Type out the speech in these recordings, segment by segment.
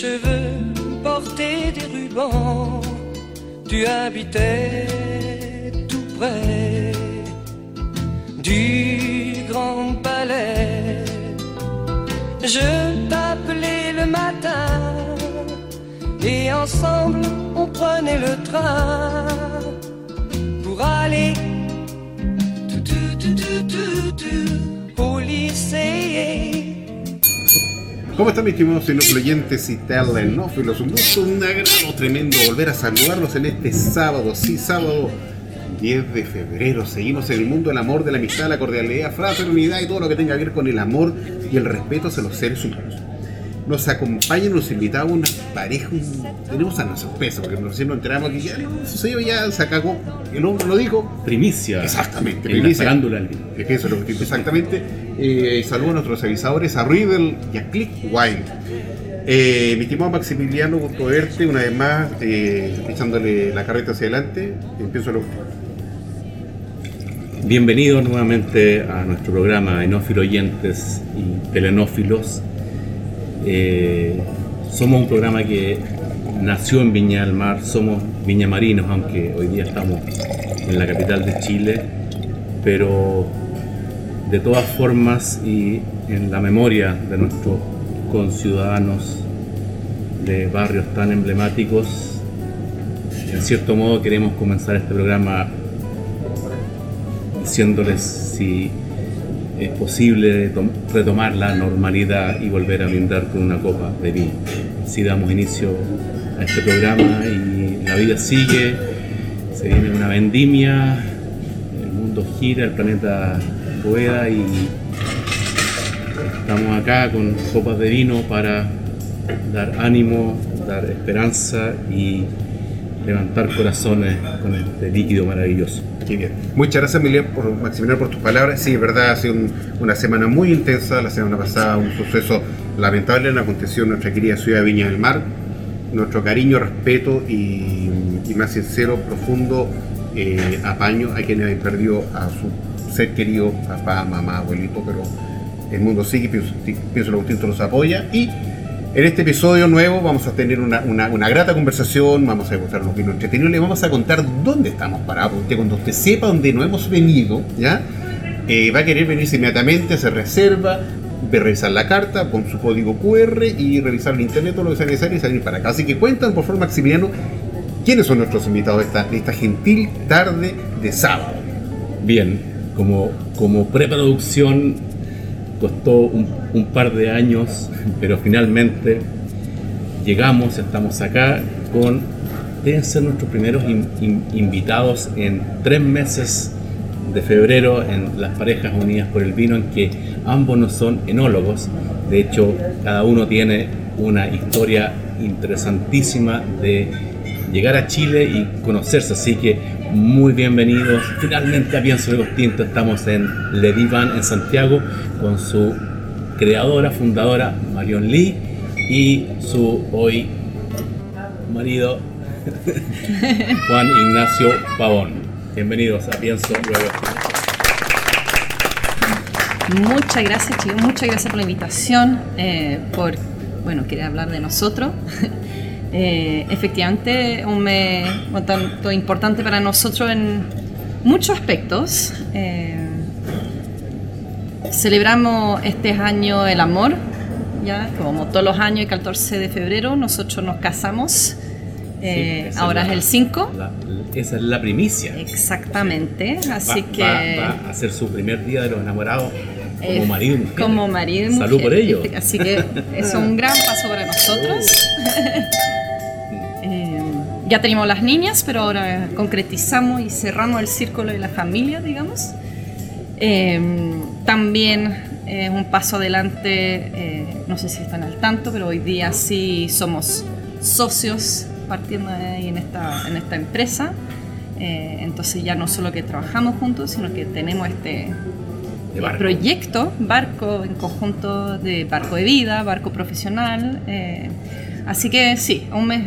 Cheveux portaient des rubans, tu habitais tout près du grand palais. Je t'appelais le matin et ensemble on prenait le train ¿Cómo están mis estimados oyentes y telenófilos? Un gusto, un agrado tremendo volver a saludarlos en este sábado, sí, sábado 10 de febrero. Seguimos en el mundo del amor, de la amistad, la cordialidad, fraternidad y todo lo que tenga que ver con el amor y el respeto hacia los seres humanos. Nos acompañan, nos invitamos una pareja, un- tenemos a nuestro peso, porque recién nos enteramos que ya no sucedió, ya se acabó, el hombre lo dijo, Primicia. Exactamente, En la primicia. farándula. Es que eso es lo que exactamente. Eh, saludo a nuestros avisadores, a Riddle y a Click Wine. Eh, mi estimado Maximiliano, gusto verte una vez más, eh, echándole la carreta hacia adelante. Empiezo lo Bienvenidos nuevamente a nuestro programa Enófilo Oyentes y Telenófilos. Eh, somos un programa que nació en Viña del Mar, somos viñamarinos, aunque hoy día estamos en la capital de Chile, pero de todas formas y en la memoria de nuestros conciudadanos de barrios tan emblemáticos, en cierto modo queremos comenzar este programa diciéndoles si es posible tom- retomar la normalidad y volver a brindar con una copa de vino. Si damos inicio a este programa y la vida sigue, se viene una vendimia, el mundo gira, el planeta rueda y estamos acá con copas de vino para dar ánimo, dar esperanza y levantar corazones con este líquido maravilloso. Qué bien. Muchas gracias, Emiliano, por, Maximiliano, por tus palabras. Sí, es verdad, ha sido un- una semana muy intensa. La semana pasada, un suceso lamentable nos aconteció en nuestra querida ciudad de Viña del Mar. Nuestro cariño, respeto y, y más sincero, profundo eh, apaño a quienes han perdido a su ser querido, papá, mamá, abuelito, pero el mundo sigue, pienso, pienso que Agustín los apoya. Y en este episodio nuevo vamos a tener una, una- una grata conversación, vamos a degustar unos vinos entretenidos, le vamos a contar dónde estamos parados. Usted cuando usted sepa dónde no hemos venido, ¿ya? Eh, va a querer venirse inmediatamente, se reserva, a revisar la carta, con su código QR y revisar el internet, todo lo que sea necesario y salir para acá. Así que cuentan, por favor, Maximiliano, quiénes son nuestros invitados de esta, de esta gentil tarde de sábado. Bien, como, como preproducción costó un, par de años, pero finalmente llegamos, estamos acá con, deben ser nuestros primeros in- invitados en tres meses de febrero en las parejas unidas por el vino, en que ambos no son enólogos, de hecho cada uno tiene una historia interesantísima de llegar a Chile y conocerse, así que muy bienvenidos. Finalmente a Pienso Luego Tinto estamos en Le Divan en Santiago con su creadora, fundadora Marion Lee y su hoy marido Juan Ignacio Pavón. Bienvenidos a Pienso Luego Tinto. Muchas gracias, chicos. Muchas gracias por la invitación, eh, por, bueno, querer hablar de nosotros. Eh, efectivamente, un mes un tanto importante para nosotros en muchos aspectos. Eh, celebramos este año el amor, ya como todos los años, el 14 de febrero nosotros nos casamos. Eh, Sí, ahora es, la- el 5. la- esa es la primicia. Exactamente, así Va- que... va, va a ser su primer día de los enamorados Como marido y mujer. Como marido y mujer. Salud por ello. Así que es un gran paso para nosotros. Eh, ya tenemos las niñas, pero ahora concretizamos y cerramos el círculo de la familia, digamos. Eh, también es un paso adelante, eh, no sé si están al tanto, pero hoy día sí somos socios partiendo de ahí en esta, en esta empresa. Eh, entonces ya no solo que trabajamos juntos, sino que tenemos este De barco. proyecto, barco en conjunto de barco de vida, barco profesional. eh, así que sí, un mes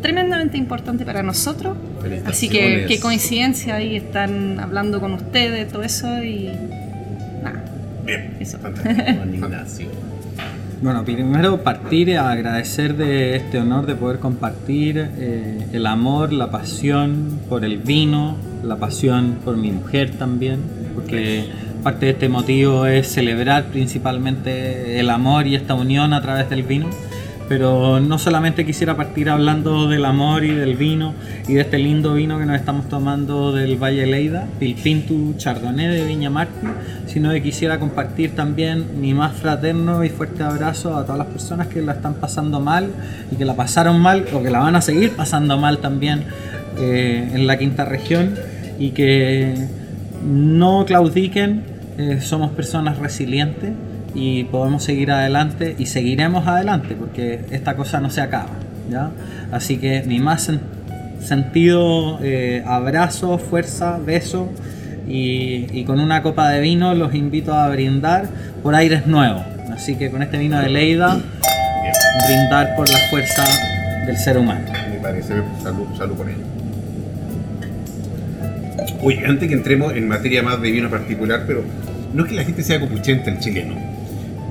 tremendamente importante para nosotros. Así que qué coincidencia ahí están hablando con ustedes, todo eso y nada, Bien, eso. Bueno, primero partir a agradecer de este honor de poder compartir eh, el amor, la pasión por el vino, la pasión por mi mujer también, porque parte de este motivo es celebrar principalmente el amor y esta unión a través del vino. Pero no solamente quisiera partir hablando del amor y del vino y de este lindo vino que nos estamos tomando del Valle Leida, Pilpintu Chardonnay de Viña Martín, sino que quisiera compartir también mi más fraterno y fuerte abrazo a todas las personas que la están pasando mal y que la pasaron mal o que la van a seguir pasando mal también eh, en la quinta región y que no claudiquen, eh, somos personas resilientes y podemos seguir adelante y seguiremos adelante porque esta cosa no se acaba. ¿ya? Así que mi más sen- sentido eh, abrazo, fuerza, beso y, y con una copa de vino los invito a brindar por aires nuevos. Así que con este vino de Leida, Bien, brindar por la fuerza del ser humano. me parece. Salud, salud por ello. Oye, antes que entremos en materia más de vino particular, pero no es que la gente sea copuchenta el chileno.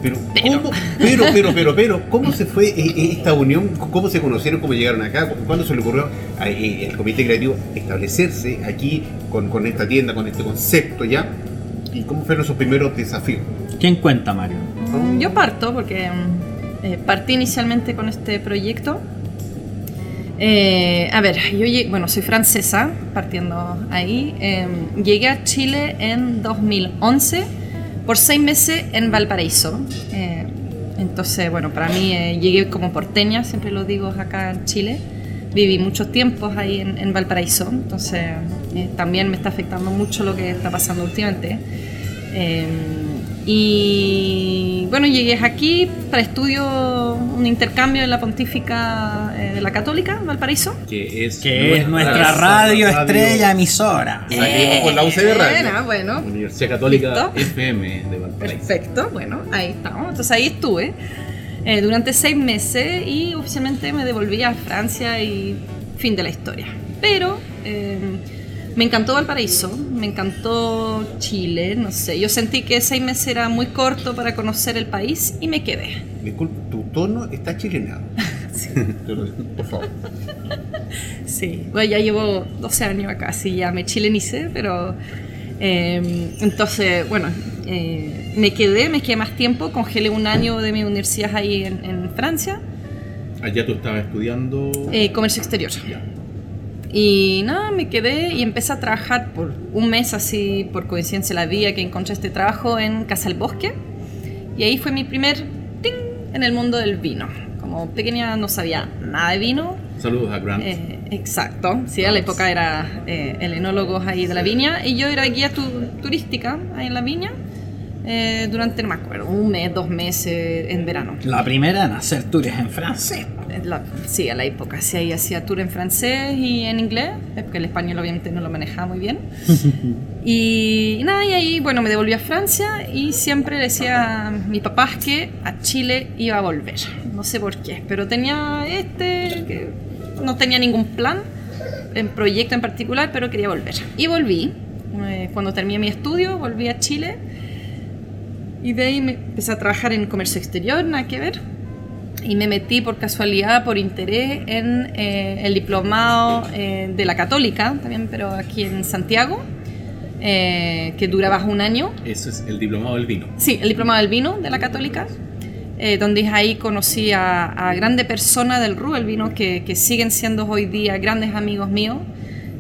Pero, ¿cómo, pero, pero, pero, pero, ¿cómo se fue eh, eh, esta unión? ¿Cómo se conocieron? ¿Cómo llegaron acá? ¿Cuándo se le ocurrió a eh, el comité creativo establecerse aquí con, con esta tienda, con este concepto ya? ¿Y cómo fueron esos primeros desafíos? ¿Quién cuenta, Mario? Yo parto porque mm, eh, partí inicialmente con este proyecto. Eh, a ver, yo llegué- bueno, soy francesa, partiendo ahí. Eh, llegué a Chile en 2011 por seis meses en Valparaíso. Eh, entonces, bueno, para mí eh, llegué como porteña, siempre lo digo acá en Chile. Viví muchos tiempos ahí en, Valparaíso, entonces eh, también me está afectando mucho lo que está pasando últimamente. Eh, y bueno, llegué aquí para estudio un intercambio en la Pontífica eh, de la Católica, Valparaíso. Que es, Que es nuestra radio estrella emisora. Salimos con la UCB Radio. Bueno, bueno. Universidad Católica ¿Listo? FM de Valparaíso. Perfecto, bueno, ahí estamos. Entonces ahí estuve eh, durante seis meses y oficialmente me devolví a Francia y fin de la historia. Pero eh, me encantó Valparaíso, me encantó Chile, no sé. Yo sentí que seis meses era muy corto para conocer el país y me quedé. Disculpe, tu tono está chilenado. Digo, Por favor. Sí, bueno, ya llevo 12 años acá, sí, ya me chilenicé, pero eh, entonces, bueno, eh, me quedé, me quedé más tiempo, congelé un año de mi universidad ahí en, en Francia, Allá tú estabas estudiando. eh, comercio exterior. Ya. Y nada, me quedé y empecé a trabajar por un mes así, por coincidencia la vida que encontré este trabajo en Casa del Bosque. Y ahí fue mi primer ting en el mundo del vino. Como pequeña no sabía nada de vino, Saludos a Grant. Eh, exacto, sí, a la época era eh, el enólogo ahí de la viña y yo era guía tu- turística ahí en la viña eh, durante, no me acuerdo, un mes, dos meses en verano. La primera en hacer tours en francés. La- sí, a la época, sí, ahí hacía tour en francés y en inglés, porque el español obviamente no lo manejaba muy bien. Y nada, y ahí, bueno, me devolví a Francia y siempre le decía a mi papá que a Chile iba a volver. No sé por qué, pero tenía este, que no tenía ningún plan, en proyecto en particular, pero quería volver. Y volví. Eh, Cuando terminé mi estudio, volví a Chile y de ahí me empecé a trabajar en comercio exterior, nada que ver. Y me metí por casualidad, por interés, en eh, el diplomado eh, de la Católica, también, pero aquí en Santiago, eh, que duraba un año. Eso es el diplomado del vino. Sí, el diplomado del vino de la Católica, eh, donde ahí conocí a, a grandes personas del RU, el vino, que, que siguen siendo hoy día grandes amigos míos.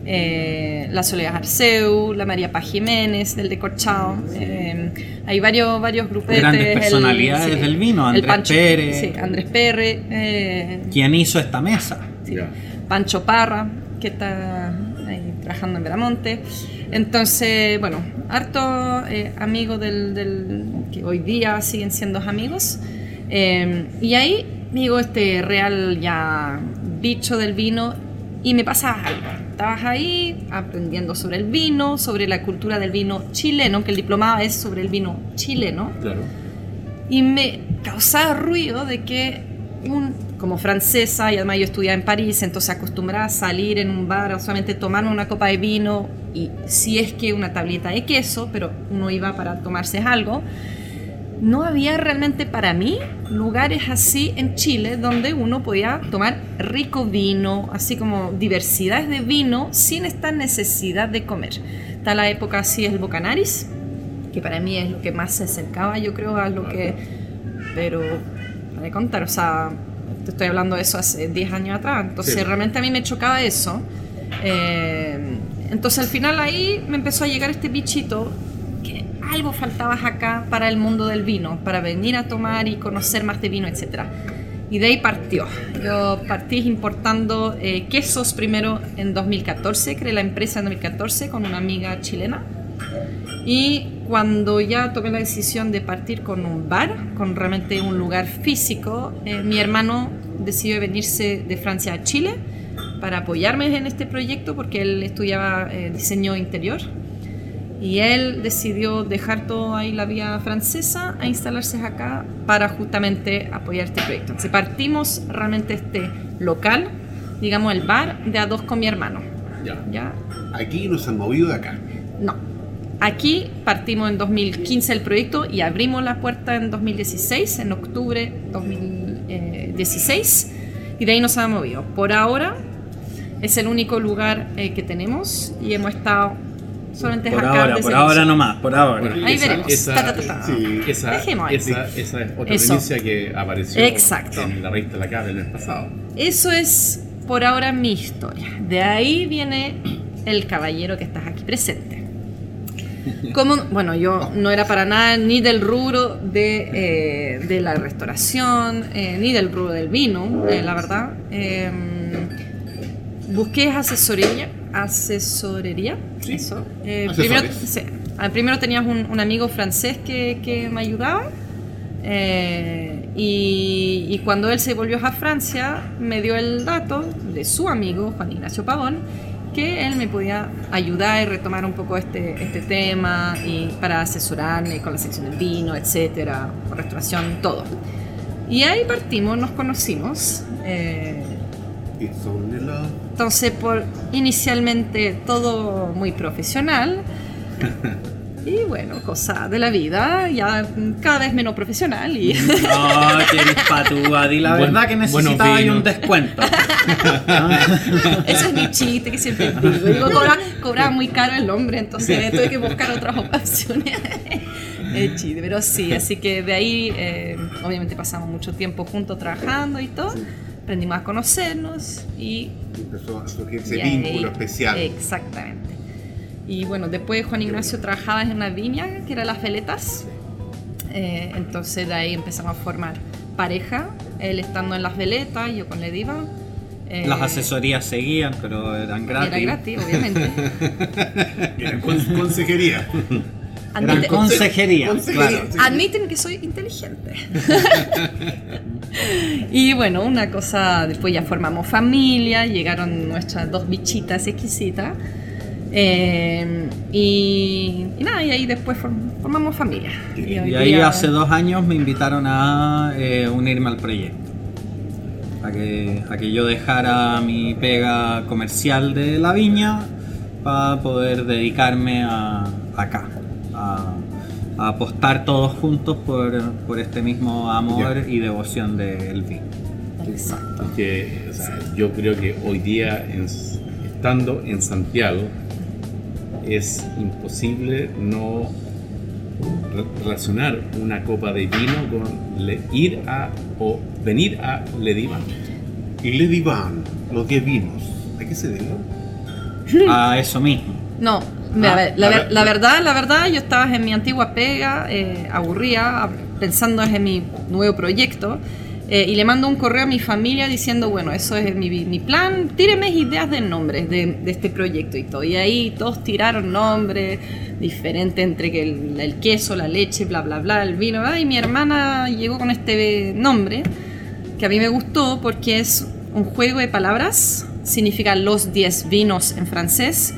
Eh, la Soledad Arceu, la María Paz Jiménez, del Decorchao. Eh, hay varios, varios grupetes. Grandes el- personalidades sí, del vino, Andrés Pancho- Pérez. Sí, Andrés Pérez. eh, ¿Quién hizo esta mesa? Sí. Pancho Parra, que está ahí trabajando en Veramonte. Entonces, bueno, harto eh, amigos del, del- que hoy día siguen siendo amigos. Eh, y ahí digo este real ya bicho del vino y me pasa algo. Estabas ahí aprendiendo sobre el vino, sobre la cultura del vino chileno, que el diplomado es sobre el vino chileno Claro. y me causaba ruido de que un, como francesa y además yo estudiaba en París, entonces acostumbrada a salir en un bar a solamente tomarme una copa de vino y si es que una tableta de queso, pero uno iba para tomarse algo. No había realmente para mí lugares así en Chile donde uno podía tomar rico vino, así como diversidades de vino sin esta necesidad de comer. Está la época así el Bocanaris, que para mí es lo que más se acercaba, yo creo, a lo que... Pero, para contar, o sea, te estoy hablando de eso hace 10 años atrás, entonces Sí. realmente a mí me chocaba eso. Eh, entonces al final ahí me empezó a llegar este bichito algo faltaba acá para el mundo del vino, para venir a tomar y conocer más de vino, etc. Y de ahí partió. Yo partí importando eh, quesos primero en 2014, creé la empresa en 2014 con una amiga chilena. Y cuando ya tomé la decisión de partir con un bar, con realmente un lugar físico, eh, mi hermano decidió venirse de Francia a Chile para apoyarme en este proyecto porque él estudiaba eh, diseño interior. Y él decidió dejar todo ahí la vía francesa a instalarse acá para justamente apoyar este proyecto. Entonces partimos realmente este local, digamos el bar, de a dos con mi hermano. Ya. ¿ya? Aquí nos han movido de acá. No. Aquí partimos en 2015 el proyecto y abrimos la puerta en 2016, en octubre 2016, y de ahí nos ha movido. Por ahora es el único lugar eh, que tenemos y hemos estado solamente Por acá. ahora, por ahora nomás, por ahora. Bueno, Ahí esa- veremos. Esa, Ta, ta, ta, sí, esa, Dejemos ahí. esa, esa es otra Eso. primicia que apareció Exacto. en la revista La Cara el mes pasado. Eso es por ahora mi historia. De ahí viene el caballero que estás aquí presente. Como, bueno, yo no era para nada ni del rubro de, eh, de la restauración, eh, ni del rubro del vino, eh, la verdad. Eh, busqué asesoría, asesorería, eso. Eh, primero, sí. Ah, primero tenías un, un amigo francés que, que me ayudaba. eh, y, y cuando él se volvió a Francia, me dio el dato de su amigo, Juan Ignacio Pavón, que él me podía ayudar y retomar un poco este, este tema y para asesorarme con la sección del vino, etcétera, restauración, todo. Y ahí partimos, nos conocimos. eh. Entonces, por inicialmente todo muy profesional. Y bueno, cosa de la vida, ya cada vez menos profesional. Y No, eres patúa, di la Buen- verdad que necesitaba un descuento. ese es mi chiste que siempre digo. Digo, cobra- cobraba muy caro el hombre, entonces tuve que buscar otras opciones. Es chiste, pero sí, así que de ahí, eh, obviamente pasamos mucho tiempo juntos trabajando y todo. Aprendimos a conocernos y Empezó a surgir ese ahí- vínculo especial. Exactamente. Y bueno, después Juan Ignacio trabajaba en una viña que era Las Veletas. Eh, entonces de ahí empezamos a formar pareja, él estando en Las Veletas, yo con Lediva. Eh, Las asesorías seguían, pero eran gratis. Era gratis, obviamente. Era con- consejería. Admite- consejería, Consejería, claro. Admiten que soy inteligente. y bueno, una cosa, después ya formamos familia, llegaron nuestras dos bichitas exquisitas. eh, y, y nada, y ahí después form- formamos familia. Y ahí día- hace dos años me invitaron a eh, unirme al proyecto. A que, a que yo dejara mi pega comercial de la viña para poder dedicarme a acá. A, a apostar todos juntos por, por este mismo amor y devoción del vino. Exacto. que o sea, yo creo que hoy día en- estando en Santiago es imposible no re- relacionar una copa de vino con le- ir a o venir a Lediva. Y Lady Van, los 10 vinos. ¿A qué se debe? A eso mismo. No, Mira, a Ah, ver, la, ver. la verdad, la verdad, yo estaba en mi antigua pega, eh, aburrida, pensando en mi nuevo proyecto, eh, y le mando un correo a mi familia diciendo, bueno, eso es mi, mi plan, tíreme ideas de nombres de, de este proyecto y todo. Y ahí todos tiraron nombres diferentes entre que el, el queso, la leche, bla, bla, bla, el vino, ¿verdad? y mi hermana llegó con este nombre que a mí me gustó porque es un juego de palabras, significa los 10 vinos en francés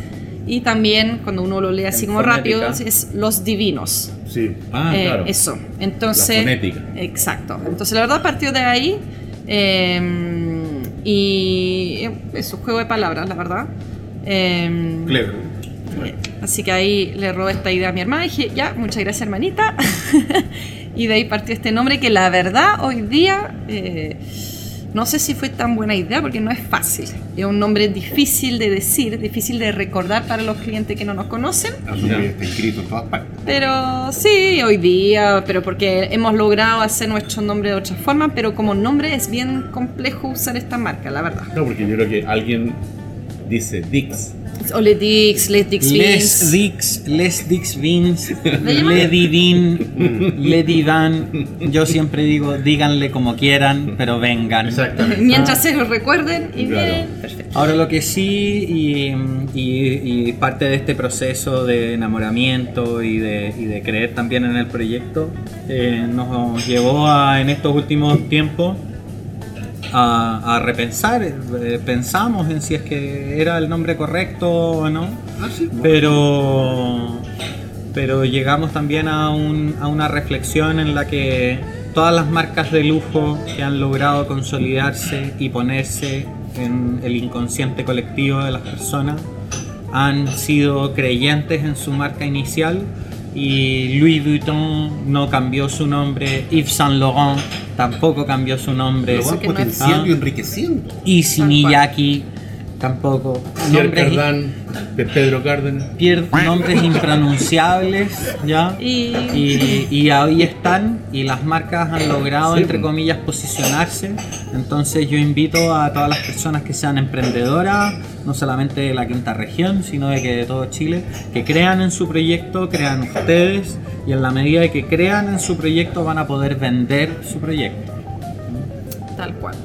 y también cuando uno lo lee así En como rápido fonética. es los divinos. Sí. Ah, Eh, claro. Eso. Entonces, La fonética. Exacto. Entonces la verdad partió de ahí eh, y es un juego de palabras, la verdad. Eh, Clever. eh, Así que ahí le robé esta idea a mi hermana y dije, ya, muchas gracias hermanita. y de ahí partió este nombre que la verdad hoy día eh, no sé si fue tan buena idea porque no es fácil. Es un nombre difícil de decir, difícil de recordar para los clientes que no nos conocen. Nombre está escrito en todas partes. Pero sí, hoy día, pero porque hemos logrado hacer nuestro nombre de otra forma, pero como nombre es bien complejo usar esta marca, la verdad. No, porque yo creo que alguien dice Dix. O Le Dix, Les Dix Les Vins. Dix, Les Dix Vins? Lady Dean, Lady Dan. Yo siempre digo, díganle como quieran, pero vengan. Exactamente. Mientras se lo recuerden y Claro. bien, perfecto. Ahora lo que sí, y, y- y parte de este proceso de enamoramiento y de, y de creer también en el proyecto, eh, nos llevó a, en estos últimos tiempos a, a repensar. eh, pensamos en si es que era el nombre correcto o no. Ah, sí. pero pero llegamos también a, un- a una reflexión en la que todas las marcas de lujo que han logrado consolidarse y ponerse en el inconsciente colectivo de las personas han sido creyentes en su marca inicial y Louis Vuitton no cambió su nombre, Yves Saint Laurent tampoco cambió su nombre, Lo van potenciando y enriqueciendo. Cual. Miyake tampoco. Pierre Nombres- Cardin, de Pedro Cárdenas. pier- nombres impronunciables, ¿ya? Y, Y, y ahí están, y las marcas han logrado, Sí, entre comillas, posicionarse. Entonces yo invito a todas las personas que sean emprendedoras, no solamente de la quinta región, sino de que de todo Chile, que crean en su proyecto, crean ustedes, y en la medida de que crean en su proyecto van a poder vender su proyecto. Tal cual.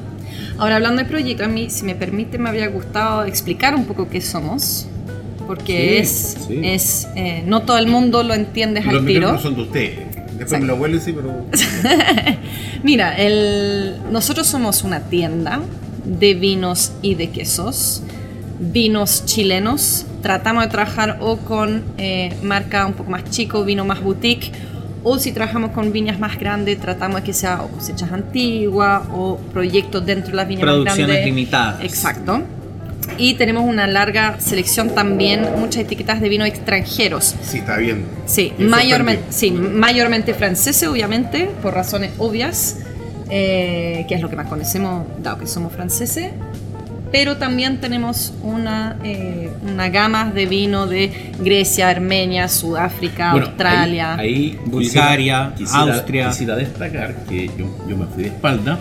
Ahora, hablando de proyecto, a mí, si me permite, me habría gustado explicar un poco qué somos, porque Sí, es, sí. es eh, no todo el mundo lo entiende Los al tiro. son de ustedes. Después Exacto. me lo huelen, sí, pero. Mira, el, nosotros somos una tienda de vinos y de quesos, vinos chilenos. Tratamos de trabajar o con eh, marca un poco más chico, vino más boutique, o si trabajamos con viñas más grandes, tratamos de que sea o cosechas antiguas o proyectos dentro de las viñas más Producciones grandes. limitadas. Exacto. Y tenemos una larga selección también, muchas etiquetas de vino extranjeros. Sí, está bien. Sí, Me mayormente, sí, mayormente franceses, obviamente, por razones obvias, eh, que es lo que más conocemos, dado que somos franceses. Pero también tenemos una, eh, una gama de vino de Grecia, Armenia, Sudáfrica, Bueno, Australia. ahí- ahí Bulgaria, quisiera- Austria. Quisiera destacar que yo, yo me fui de espalda.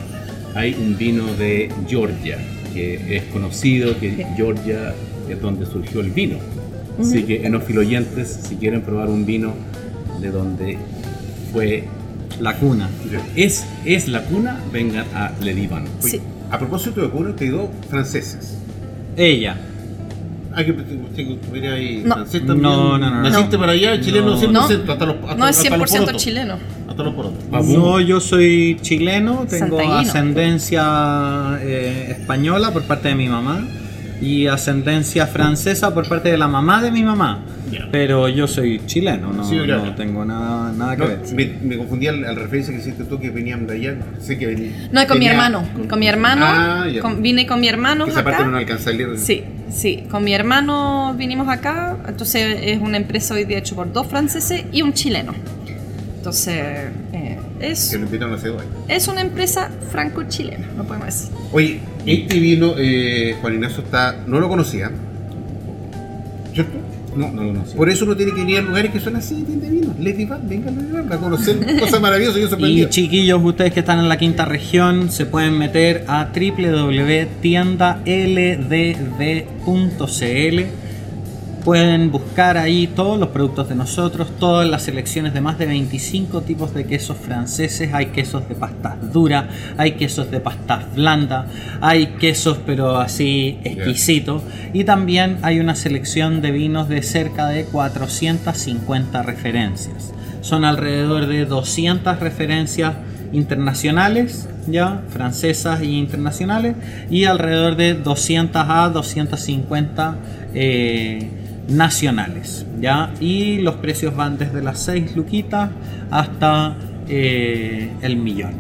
Hay un vino de Georgia, que es conocido que Sí. Georgia es donde surgió el vino. Así que enófilo oyentes, si quieren probar un vino de donde fue La cuna. es, es la cuna, vengan a Le Divan. Oye, Sí. A propósito de cuna, te dos franceses. Ella. Ah, que usted estuviera ahí No. francés también. No, no, no, no. Naciste No. para allá, chileno No. 100%, hasta los hasta, no es hasta los 100% chileno. Hasta los porotos. No, yo soy chileno, tengo Santaguino. ascendencia eh, española por parte de mi mamá y ascendencia francesa por parte de la mamá de mi mamá. Pero yo soy chileno, no, Sí, claro. no tengo nada, nada que No, ver. me, me confundí al, al referencia que hiciste tú que venían de allá. Sé que venía. No, es con mi venía hermano. Con, mi hermano. Ah, ya. con- vine con mi hermano Que esa acá. parte no alcanza a leer. Sí, sí. Con mi hermano vinimos acá. Entonces es una empresa hoy día hecha por dos franceses y un chileno. Entonces es, Que lo invitaron hace dos años. es una empresa franco-chilena, no podemos decir. Oye, este vino, eh, Juan Ignacio está. No lo conocía. ¿Cierto? No, No lo conocí. Por eso uno tiene que venir a lugares que son así, de vino. Lady Van, venga a Lady Van, a conocer cosas maravillosas. Yo Y chiquillos, ustedes que están en la quinta región, se pueden meter a www.tiendaldb.cl Pueden buscar ahí todos los productos de nosotros, todas las selecciones de más de 25 tipos de quesos franceses. Hay quesos de pastas duras, hay quesos de pastas blandas, hay quesos pero así exquisitos. Y también hay una selección de vinos de cerca de 450 referencias. Son alrededor de 200 referencias internacionales, ya, francesas e internacionales, y alrededor de 200 a 250 eh, nacionales, ya, y los precios van desde las 6 luquitas hasta eh, el millón,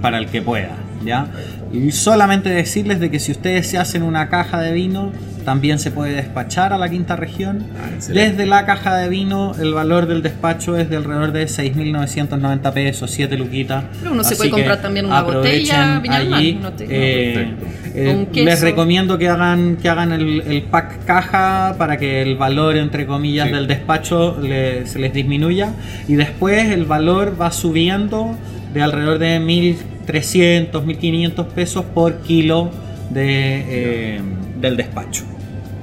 para el que pueda, ya. Y solamente decirles de que si ustedes se hacen una caja de vino, también se puede despachar a la quinta región. Ah. Desde la caja de vino, el valor del despacho es de alrededor de 6.990 pesos, 7 luquitas. Pero uno se Así puede que comprar también una botella allí, no te- eh, eh, Un les recomiendo que hagan, que hagan el, el pack caja para que el valor, entre comillas, Sí. del despacho le- se les disminuya. Y después el valor va subiendo de alrededor de 1.300, 1.500 pesos por kilo de, eh, del despacho.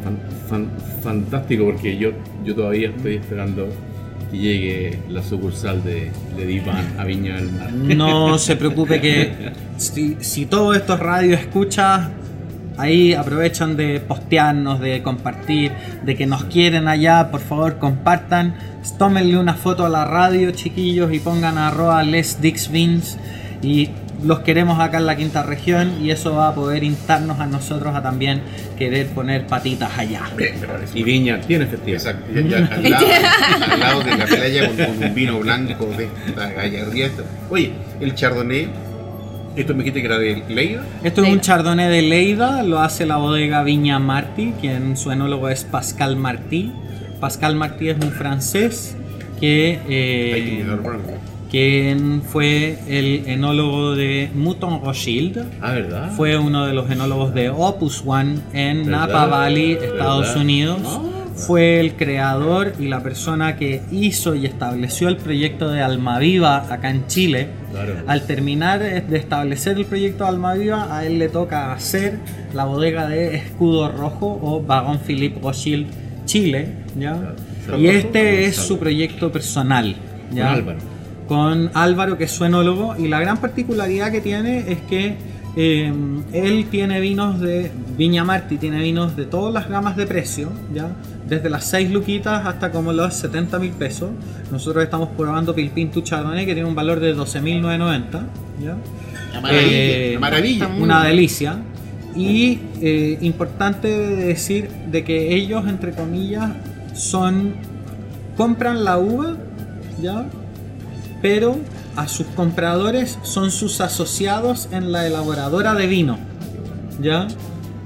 Fan- fan- fantástico porque yo, yo todavía estoy esperando que llegue la sucursal de, de Divan a Viña del Mar. No se preocupe que si, si todo esto es radio escucha, ahí aprovechan de postearnos, de compartir, de que nos quieren allá, por favor compartan, tómenle una foto a la radio chiquillos y pongan arroba Les Dix Beans y los queremos acá en la quinta región y eso va a poder instarnos a nosotros a también querer poner patitas allá. Y Viña tiene festival. Exacto, ya, ya al, lado, al lado de la playa con, con un vino blanco de esta gallardía. Oye, el chardonnay, esto me dijiste que era de Leida. Esto es un chardonnay de Leida, lo hace la bodega Viña Martí, quien su enólogo es Pascal Martí. Pascal Martí es un francés que, eh, Hay que quien fue el enólogo de Mouton Rothschild. Ah, ¿verdad? Fue uno de los enólogos de Opus One en ¿Verdad? Napa Valley, Estados ¿Verdad? Unidos. Ah. Fue el creador y la persona que hizo y estableció el proyecto de Almaviva acá en Chile. Claro. Al terminar de establecer el proyecto de Almaviva, a él le toca hacer la bodega de Escudo Rojo o Vagón Philippe Rothschild Chile. ¿ya? Claro. Y este es su proyecto personal. ¿ya? Álvaro. Con Álvaro, que es su enólogo, y la gran particularidad que tiene es que eh, él tiene vinos de Viña Marti, tiene vinos de todas las gamas de precio, ¿ya? desde las 6 luquitas hasta como los 70 mil pesos. Nosotros estamos probando Pilpintu Chardonnay, que tiene un valor de 12.990. ¿ya? Una maravilla, Eh, una maravilla. Una delicia. Y eh, importante decir de que ellos, entre comillas, son compran la uva, ¿ya? Pero a sus compradores son sus asociados en la elaboradora de vino, ¿ya?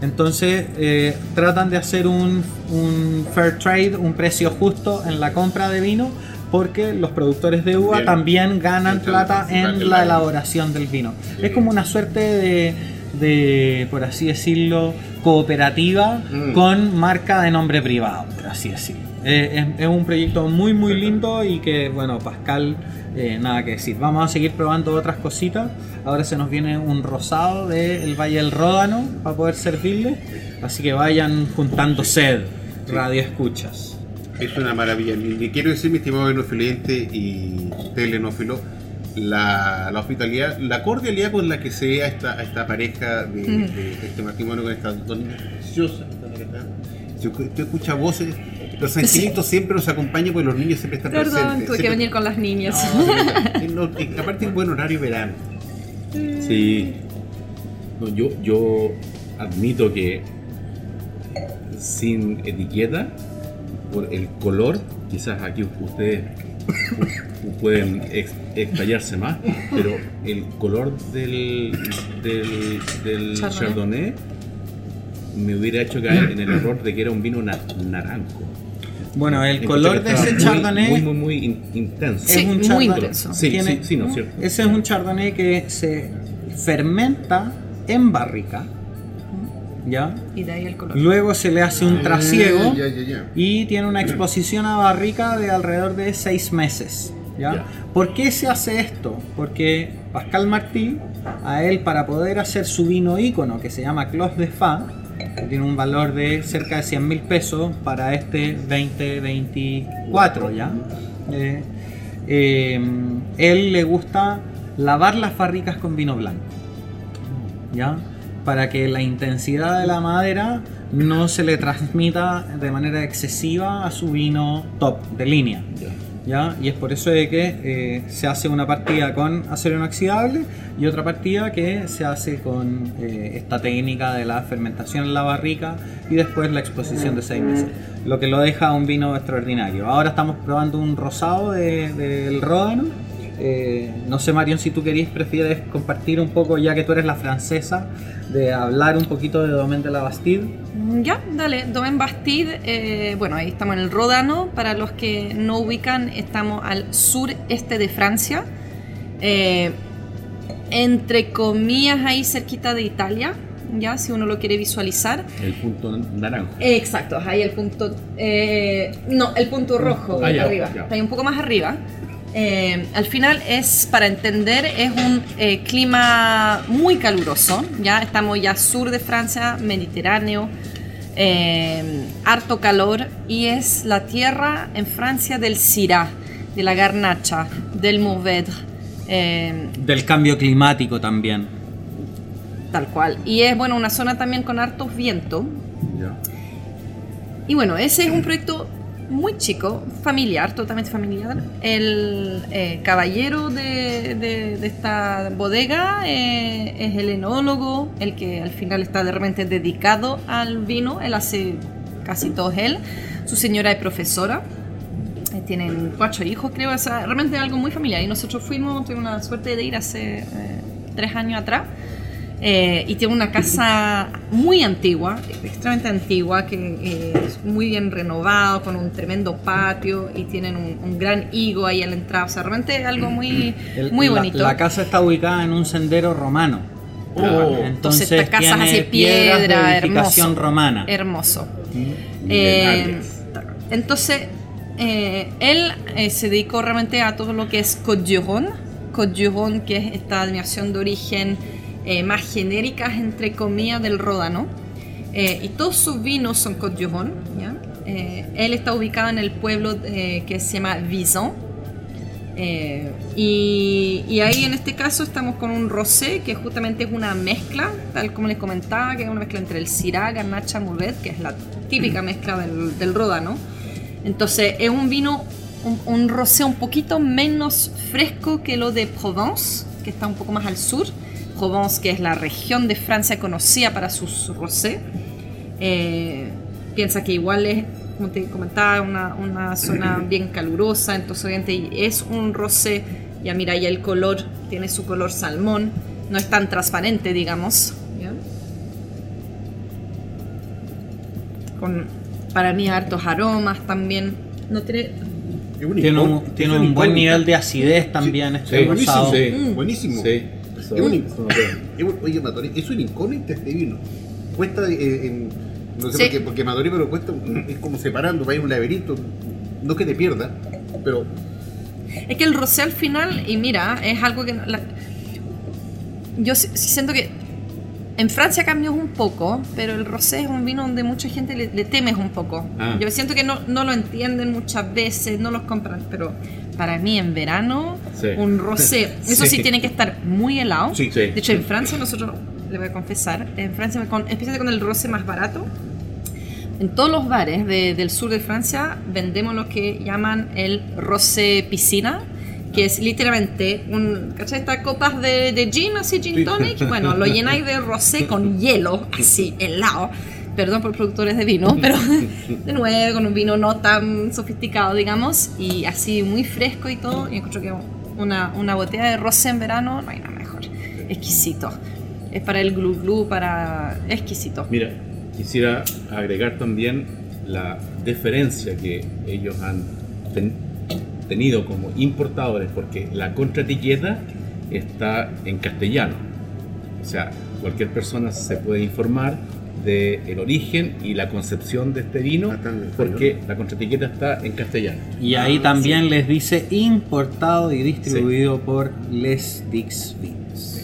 Entonces eh, tratan de hacer un, un fair trade, un precio justo en la compra de vino, porque los productores de uva Bien. también ganan plata en la elaboración del vino. Es como una suerte de, de, por así decirlo, cooperativa Mm. con marca de nombre privado, por así decirlo. Eh, es, es un proyecto muy muy lindo y que, bueno, Pascal, eh, nada que decir. Vamos a seguir probando otras cositas. Ahora se nos viene un rosado del Valle del Ródano para poder servirle. Así que vayan juntando sed, radio escuchas. Es una maravilla. Y quiero decir, mi estimado enofiliente y telenófilo, la, la hospitalidad, la cordialidad con la que se ve a esta, a esta pareja de, de este matrimonio con preciosas. Si usted escucha voces, los angelitos siempre los acompañan porque los niños siempre están Perdón, presentes. tuve que venir con las niñas. No, no, y aparte es buen horario verano. Sí. No, yo, yo admito que sin etiqueta, por el color, quizás aquí ustedes pu- pueden ex- explayarse más, pero el color del, del, del Chardonnay. Chardonnay me hubiera hecho caer en el error de que era un vino na- naranjo. Bueno, el color de ese Chardonnay Muy, muy, muy in- intenso. Sí, es un muy chardonnay. intenso. Sí, Tiene- sí, sí, no es cierto. Ese es un chardonnay que se fermenta en barrica, ¿ya? Y de ahí el color. Luego se le hace un trasiego Ya, ya, ya. y tiene una exposición a barrica de alrededor de seis meses. ¿ya? Ya. ¿Por qué se hace esto? Porque Pascal Martí, a él para poder hacer su vino ícono que se llama Clos de Fa, tiene un valor de cerca de 100 mil pesos para este 2024 ya. Eh, eh, él le gusta lavar las barricas con vino blanco. ¿Ya? Para que la intensidad de la madera no se le transmita de manera excesiva a su vino top de línea. ¿Ya? Y es por eso de que eh, se hace una partida con acero inoxidable y otra partida que se hace con eh, esta técnica de la fermentación en la barrica y después la exposición de seis meses, lo que lo deja un vino extraordinario. Ahora estamos probando un rosado de- del Ródano. Eh, no sé, Marion, si tú querías, prefieres compartir un poco, ya que tú eres la francesa, de hablar un poquito de Domaine de la Bastide. Mm, Ya, dale, Domaine Bastide, eh, bueno, ahí estamos en el Ródano, para los que no ubican, estamos al sureste de Francia, eh, entre comillas ahí cerquita de Italia, ya, si uno lo quiere visualizar. El punto naranjo. Exacto, ahí el punto, eh, no, el punto rojo, Ah, ya, arriba, ya. está ahí un poco más arriba. Eh, al final es, para entender, es un eh, clima muy caluroso, ya estamos ya sur de Francia, Mediterráneo, eh, harto calor y es la tierra en Francia del Syrah, de la Garnacha, del Mourvèdre, eh, Del cambio climático también. tal cual. Y es bueno una zona también con hartos vientos. Y bueno, ese es un proyecto muy chico, familiar, totalmente familiar. El eh, caballero de, esta bodega eh, es el enólogo, el que al final está de repente dedicado al vino. Él hace casi todo él. Su señora es profesora. Eh, Tienen cuatro hijos, creo. O realmente es algo muy familiar. Y nosotros fuimos, tuvimos la suerte de ir hace tres años atrás. Eh, y tiene una casa muy antigua, extremadamente antigua, que eh, es muy bien renovado, con un tremendo patio y tienen un, un gran higo ahí a la entrada. O sea, realmente es algo muy, El- muy la- bonito. La, casa está ubicada en un sendero romano. Oh, Entonces, esta casa tiene hace de piedra, edificación hermoso. romana. Hermoso. Mm. Eh, entonces, eh, él eh, se dedicó realmente a todo lo que es du Rhône, que es esta denominación de origen eh, más genéricas, entre comillas, del Ródano. Eh, y todos sus vinos son Côte. Eh, él está ubicado en el pueblo eh, que se llama Vison. Eh, y, y ahí en este caso estamos con un rosé que justamente es una mezcla, tal como les comentaba, que es una mezcla entre el Syrah, Garnacha, Mourvèdre, que es la típica mezcla del, del Ródano. Entonces es un vino, un, un rosé un poquito menos fresco que lo de Provence, que está un poco más al sur. Provence, que es la región de Francia conocida para sus rosé. Eh, piensa que igual es, como te comentaba, una, una zona bien calurosa, entonces obviamente es un rosé, ya mira, ya el color tiene su color salmón, no es tan transparente, digamos. ¿ya? Con, para mí, hartos aromas también. No tiene. Tiene un, tiene un buen nivel de acidez también Sí, este buenísimo, rosado. Sí. Mm. Buenísimo. Eso- Es un- eso. Es un- Oye, Matori, es un incógnito este vino. Cuesta eh, en. No sé Sí. por qué, porque Matori, pero cuesta. Es como separando, va a ir un laberinto. No que te pierda, pero. Es que el rosé al final, y mira, es algo que. la- yo siento que. En Francia cambió un poco, pero el rosé es un vino donde mucha gente le, le temes un poco. Ah. Yo siento que no, no lo entienden muchas veces, no los compran, pero para mí en verano, Sí. un rosé, eso sí. Sí. tiene que estar muy helado. Sí. De hecho, en Francia nosotros, le voy a confesar, en Francia, con, especialmente con el rosé más barato, en todos los bares de- del sur de Francia vendemos lo que llaman el rosé piscina, que es literalmente un, ¿cachai? Estas copas de, de gin, así gin tonic, bueno, lo llenáis de rosé con hielo, así, helado. Perdón por productores de vino, pero de nuevo, con un vino no tan sofisticado, digamos, y así muy fresco y todo. Y encuentro que una, una botella de rosé en verano no hay nada mejor. Exquisito. Es para el glu glu, para. exquisito. Mira, quisiera agregar también la deferencia que ellos han ten- tenido como importadores, porque la contraetiqueta está en castellano. O sea, cualquier persona se puede informar del origen y la concepción de este vino, Ah, porque la contraetiqueta está en castellano. Y ahí también les dice importado y distribuido por Les Dix Vins.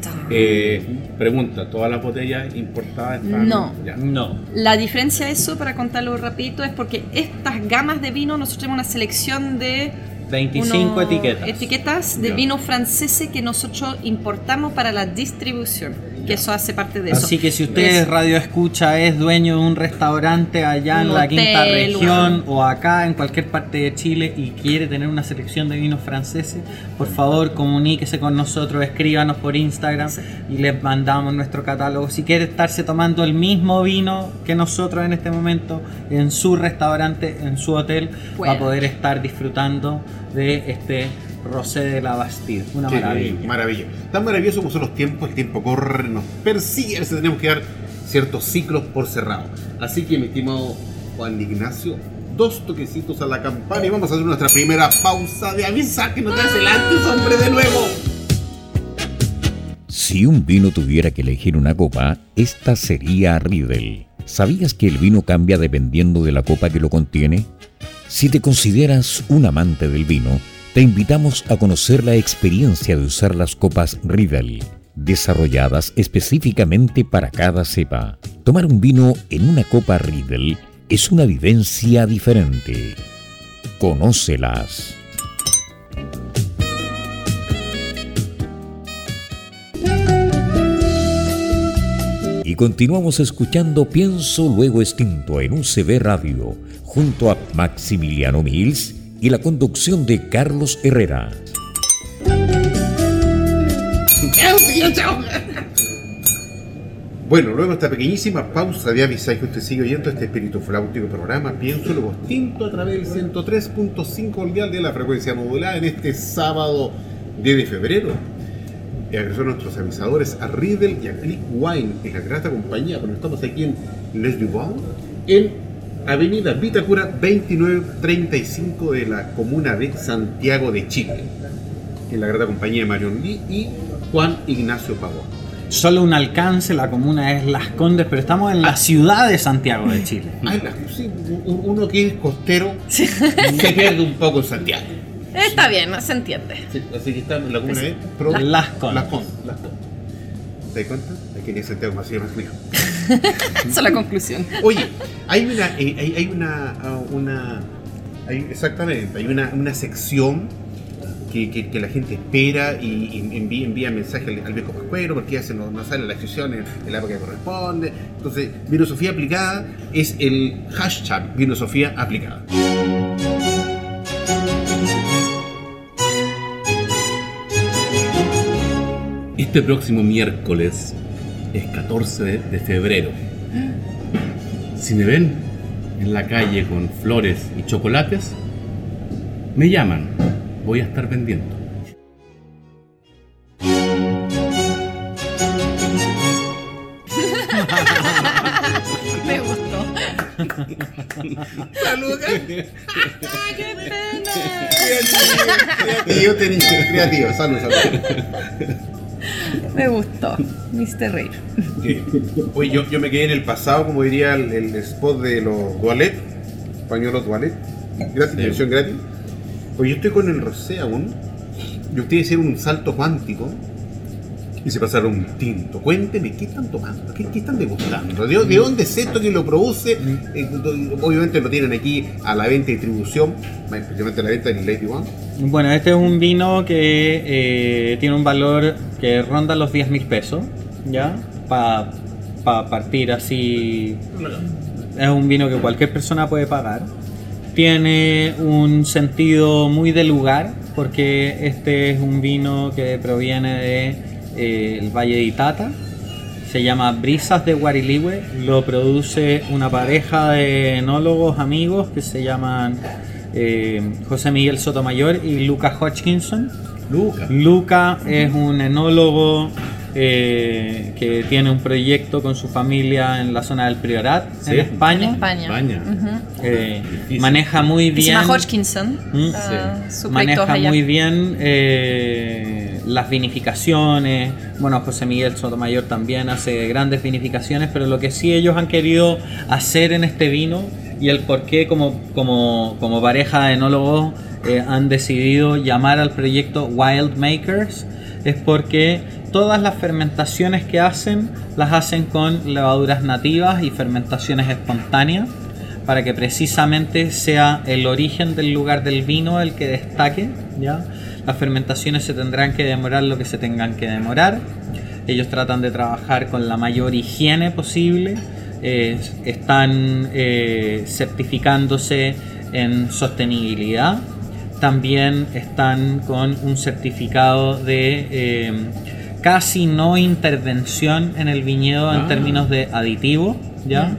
Ta. eh, pregunta, ¿todas las botellas importadas están? No. Ya. No. La diferencia de eso, para contarlo rapidito, es porque estas gamas de vino, nosotros tenemos una selección de 25 unos etiquetas. etiquetas de Ya. vino franceses que nosotros importamos para la distribución, que eso hace parte de eso. Así que si usted Es- radio escucha, es dueño de un restaurante allá Un en la quinta región o acá en cualquier parte de Chile y quiere tener una selección de vinos franceses, por favor comuníquese con nosotros, escríbanos por Instagram Sí. y les mandamos nuestro catálogo. Si quiere estarse tomando el mismo vino que nosotros en este momento en su restaurante, en su hotel, va Puede. a poder estar disfrutando de este Rosé de la Bastille. Una maravilla. Maravilla. Tan maravilloso como son los tiempos, el tiempo corre, nos persigue, a veces tenemos que dar ciertos ciclos por cerrado. Así que, mi estimado Juan Ignacio, dos toquecitos a la campana y vamos a hacer nuestra primera pausa de avisa que nos traes el antes, hombre, de nuevo. Si un vino tuviera que elegir una copa, esta sería Riedel. ¿Sabías que el vino cambia dependiendo de la copa que lo contiene? Si te consideras un amante del vino, te invitamos a conocer la experiencia de usar las copas Riedel, desarrolladas específicamente para cada cepa. Tomar un vino en una copa Riedel es una vivencia diferente. Conócelas. Y continuamos escuchando Pienso Luego Extinto en UCB Radio, junto a Maximiliano Mills y la conducción de Carlos Herrera. Bueno, luego esta pequeñísima pausa de avisar que usted sigue oyendo este espíritu flautico programa, pienso luego tinto a través del 103.5 al dial de la frecuencia modulada en este sábado 10 de febrero. Y agradecemos a nuestros avisadores a Riddle y a Click Wine en la grata compañía, cuando estamos aquí en Les Duval, en Avenida Vitacura 2935 de la comuna de Santiago de Chile, en la grata compañía de Marion Lee y Juan Ignacio Pavón. Solo un alcance, la comuna es Las Condes, pero estamos en la ciudad de Santiago de Chile. Ay, la- sí, uno que es costero se pierde un poco en Santiago. Está bien, se entiende. Sí, así que está en la comuna Sí. de Pro- Las Condes. Las Condes. ¿Te das cuenta? Aquí en Santiago más más lejos. Esa es la conclusión. Oye, hay una, eh, hay, ah, una hay- exactamente, hay una, una sección que, que- la gente espera y, envía, envía mensajes al, al viejo pascuero porque ya se nos, nos sale la inscripción en, en la que corresponde. Entonces, Virosofía aplicada es el hashtag Virosofía aplicada. Este próximo miércoles es 14 de, de febrero. Si me ven en la calle con flores y chocolates, me llaman. Voy a estar vendiendo. Me gustó. ¡Saludos! ¡Qué pena! Creativo, creativo. Salud, salud. Me gustó. Mr. Reír. Oye, yo, yo me quedé en el pasado, como diría el, el spot de los Dualet, pañuelos Dualet, gratis, Sí. versión gratis. Oye, yo estoy con el Rosé aún, y ustedes hicieron un salto cuántico y se pasaron un tinto. Cuénteme, ¿qué están tomando? ¿Qué, qué están degustando? ¿De, de dónde es esto que lo produce? Eh, do- obviamente lo tienen aquí a la venta y distribución, especialmente a la venta en Lady One. Bueno, este es un vino que eh, tiene un valor que ronda los 10 mil pesos, ¿ya? Para partir así. Es un vino que cualquier persona puede pagar. Tiene un sentido muy de lugar, porque este es un vino que proviene de eh, el Valle de Itata. Se llama Brisas de Guarilihue. Lo produce una pareja de enólogos amigos que se llaman eh, José Miguel Sotomayor y Luca Hodgkinson. Lucas. Luca es un enólogo eh, que tiene un proyecto con su familia en la zona del Priorat, Sí. en España. En España. Eh, maneja muy Que se bien. llama Hodgkinson. Mm. ah, maneja allá. muy bien eh, las vinificaciones. Bueno, José Miguel Sotomayor también hace grandes vinificaciones, pero lo que sí ellos han querido hacer en este vino y el por qué como, como, como pareja de enólogos eh, han decidido llamar al proyecto Wild Makers es porque todas las fermentaciones que hacen las hacen con levaduras nativas y fermentaciones espontáneas para que precisamente sea el origen del lugar del vino el que destaque, ¿ya? Las fermentaciones se tendrán que demorar lo que se tengan que demorar. Ellos tratan de trabajar con la mayor higiene posible. eh, están eh, certificándose en sostenibilidad. También están con un certificado de eh, casi no intervención en el viñedo en Ah. términos de aditivo. ¿ya?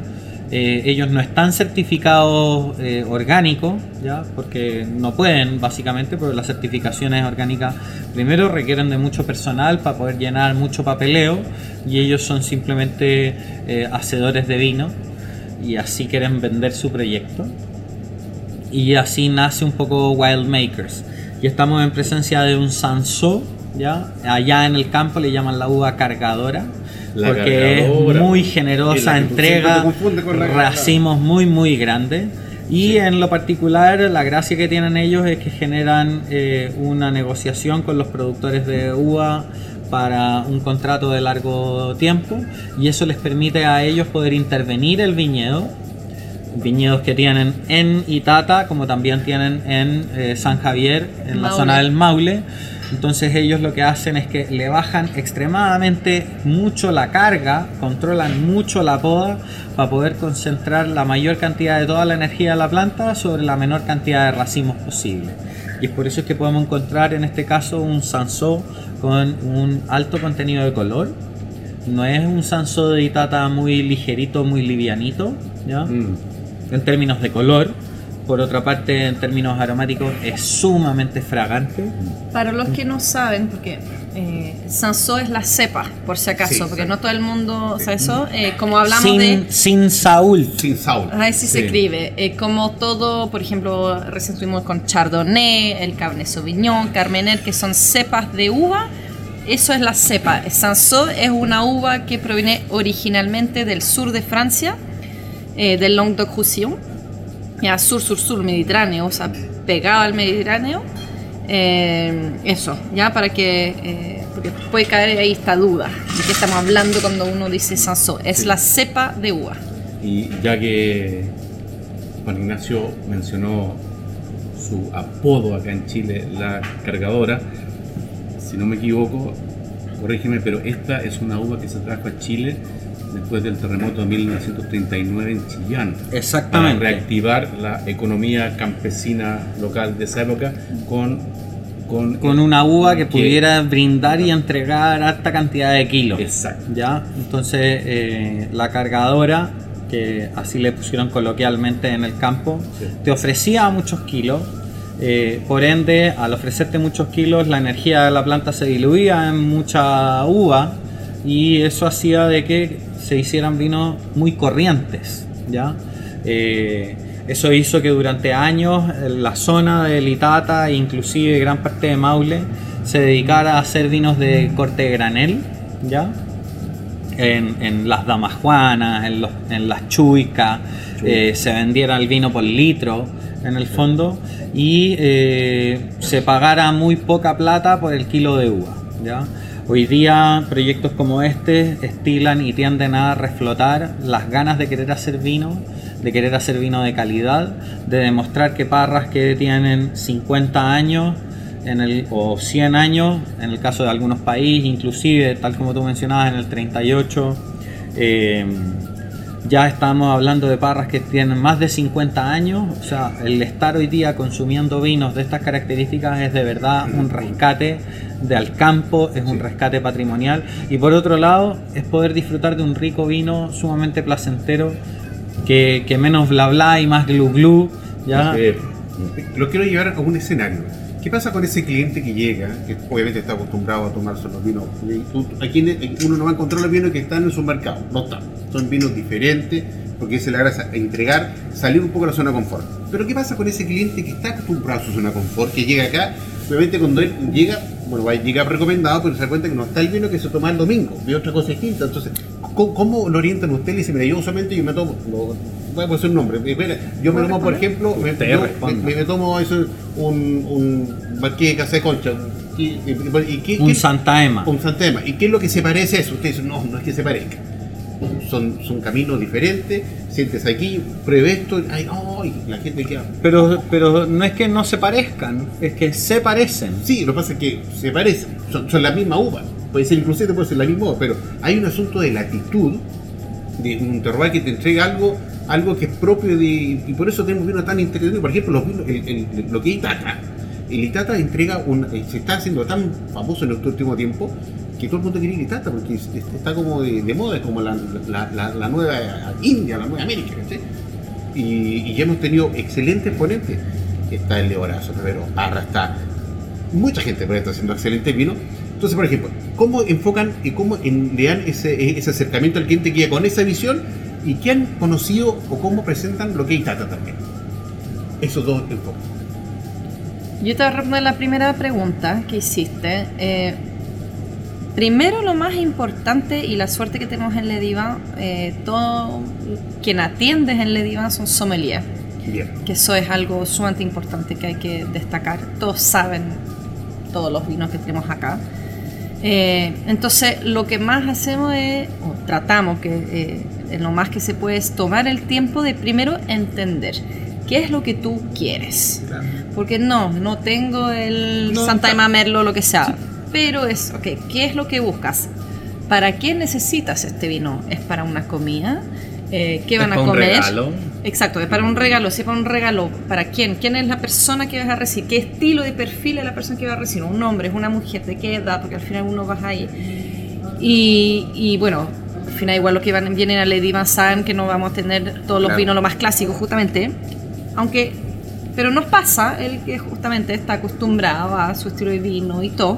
Eh, ellos no están certificados eh, orgánicos, ¿ya? porque no pueden, básicamente, porque las certificaciones orgánicas primero requieren de mucho personal para poder llenar mucho papeleo y ellos son simplemente eh, hacedores de vino y así quieren vender su proyecto. Y así nace un poco Wild Makers. Y estamos en presencia de un Sansó, ¿ya? allá en el campo le llaman la uva cargadora. La porque cargadora. es muy generosa, la entrega la- racimos muy muy grandes. Y en lo particular, la gracia que tienen ellos es que generan eh, una negociación con los productores de uva para un contrato de largo tiempo y eso les permite a ellos poder intervenir el viñedo viñedos que tienen en Itata como también tienen en eh, San Javier en la Maule. zona del Maule entonces ellos lo que hacen es que le bajan extremadamente mucho la carga controlan mucho la poda para poder concentrar la mayor cantidad de toda la energía de la planta sobre la menor cantidad de racimos posible y es por eso es que podemos encontrar en este caso un Sansó con un alto contenido de color no es un Sansó de Itata muy ligerito, muy livianito, ¿ya? Mm. en términos de color. Por otra parte, en términos aromáticos, es sumamente fragante. Para los que no saben, porque eh, Sansó es la cepa, por si acaso, Sí, porque sí. no todo el mundo sabe eso. Eh, como hablamos Sin, de. sin Saúl. Sin. Así se Sí. escribe. Eh, como todo, por ejemplo, recién estuvimos con Chardonnay, el Cabernet Sauvignon, Carmener, que son cepas de uva. Eso es la cepa. Sansó es una uva que proviene originalmente del sur de Francia, eh, del Languedoc-Roussillon, ya sur, sur, sur, Mediterráneo, o sea, pegado al Mediterráneo. Eh, eso, ya para que, eh, porque puede caer ahí esta duda de qué estamos hablando cuando uno dice Sansó. Es Sí. la cepa de uva. Y ya que Juan Ignacio mencionó su apodo acá en Chile, la cargadora, si no me equivoco, corrígeme, pero esta es una uva que se trajo a Chile después del terremoto de 1939 en Chillán. Exactamente. Para reactivar la economía campesina local de esa época con... Con, Con una uva que que- pudiera brindar y entregar alta cantidad de kilos. Exacto. ¿Ya? Entonces, eh, la cargadora, que así le pusieron coloquialmente en el campo, Sí. te ofrecía muchos kilos. eh, por ende, al ofrecerte muchos kilos, la energía de la planta se diluía en mucha uva y eso hacía de que se hicieran vinos muy corrientes. ¿ya? Eh, eso hizo que durante años la zona de Litata inclusive gran parte de Maule se dedicara a hacer vinos de corte granel, ¿ya? En, en las damajuanas, en, los- en las chuicas, eh, se vendiera el vino por litro en el fondo y eh, se pagara muy poca plata por el kilo de uva, ¿ya? Hoy día proyectos como este estilan y tienden a reflotar las ganas de querer hacer vino, de querer hacer vino de calidad, de demostrar que parras que tienen 50 años en el, o 100 años, en el caso de algunos países, inclusive, tal como tú mencionabas, en el 38, eh, ya estamos hablando de parras que tienen más de 50 años, o sea, el estar hoy día consumiendo vinos de estas características es de verdad un rescate de al campo, es un rescate patrimonial y por otro lado es poder disfrutar de un rico vino sumamente placentero que, que menos bla bla y más glu glu, ¿ya? Eh, Lo quiero llevar a un escenario. ¿Qué pasa con ese cliente que llega, que obviamente está acostumbrado a tomarse los vinos? Aquí en- uno no va a encontrar los vinos que están en su mercado, no están. Son vinos diferentes, porque es la gracia, entregar, salir un poco de la zona de confort. Pero ¿qué pasa con ese cliente que está acostumbrado a su zona de confort, que llega acá? Obviamente cuando él llega, bueno, va a llegar recomendado, pero se da cuenta que no está el vino que se toma el domingo, ve otra cosa distinta. Entonces, ¿cómo, lo orientan a usted? Le dice, mira, yo usualmente yo me tomo, no, voy a poner un nombre, espera, yo me tomo, por ejemplo, me, Usted yo- responda. me- me tomo eso, un, un marqués de casa de concha, un ¿Y, y- y qué- Un qué- Santa Emma. un Santa Ema. ¿Y qué es lo que se parece a eso? Ustedes dicen, no, no es que se parezca. Son, son caminos diferentes, sientes aquí, pruebe esto, ay, ay, la gente queda... Pero, pero no es que no se parezcan, es que se parecen. Sí, lo que pasa es que se parecen, son, son la misma uva. Puede ser inclusive puede ser la misma uva, pero hay un asunto de latitud, de un terroir que te entrega algo, algo que es propio de. Y por eso tenemos vinos tan entretenidos. Por ejemplo, los vinos, el- el- lo que es Itata. El Itata entrega un. eh, se está haciendo tan famoso en este último tiempo que todo el mundo quiere ir a Itata porque es- es- está como de, de moda, es como la, la- la- la nueva India, la nueva América, ¿cachai? Y, y ya hemos tenido excelentes ponentes. Está el Leorazo, pero Parra está. Mucha gente ahí está haciendo excelentes vinos. Entonces, por ejemplo, ¿cómo enfocan y cómo le dan ese, ese acercamiento al cliente que ya con esa visión y que han conocido o cómo presentan lo que es Itata también? Esos dos enfoques. Yo te voy a responder la primera pregunta que hiciste. Eh, primero, lo más importante y la suerte que tenemos en Lediva, eh, todo quien atiende en Lediva son sommeliers, Bien. que eso es algo sumamente importante que hay que destacar. Todos saben todos los vinos que tenemos acá. Eh, entonces, lo que más hacemos es, o tratamos que eh, lo más que se puede es tomar el tiempo de primero entender qué es lo que tú quieres. Porque no, no tengo el No, Santa Emma Merlo, lo que sea. Pero es, ok, ¿qué es lo que buscas? ¿Para qué necesitas este vino? ¿Es para una comida? Eh, ¿Qué ¿Es van a para un comer? regalo? Exacto, es para un regalo. Si es para un regalo, ¿para quién? ¿Quién es la persona que vas a recibir? ¿Qué estilo de perfil es la persona que va a recibir? ¿Un hombre? ¿Es una mujer? ¿De qué edad? Porque al final uno va ahí. Y, y bueno, final igual los que van, vienen a Lady saben que no vamos a tener todos los Claro. vinos lo más clásicos justamente. Aunque, pero nos pasa el que justamente está acostumbrado a su estilo de vino y todo.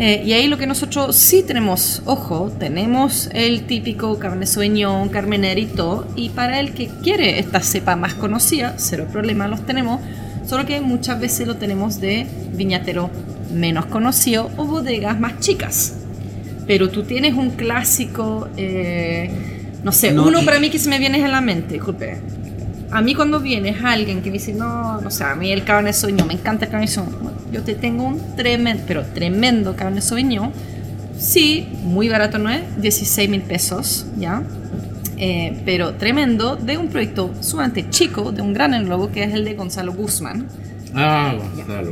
Eh, y ahí lo que nosotros sí tenemos, ojo, tenemos el típico Cabernet Sauvignon, Carmener y todo. Y para el que quiere esta cepa más conocida, cero problema, los tenemos. Solo que muchas veces lo tenemos de viñatero menos conocido o bodegas más chicas. Pero tú tienes un clásico, eh, no sé, No, uno y- para mí que se me viene a la mente, disculpe. A mí cuando viene alguien que me dice, no, no sé, a mí el Cabernet Sauvignon, me encanta el Cabernet Sauvignon. Yo te tengo un tremendo, pero tremendo Cabernet Sauvignon. Sí, muy barato no es, 16 mil pesos, ¿ya? Eh, pero tremendo, de un proyecto sumamente chico, de un gran enólogo que es el de Gonzalo Guzmán. Ah, Ya, Gonzalo.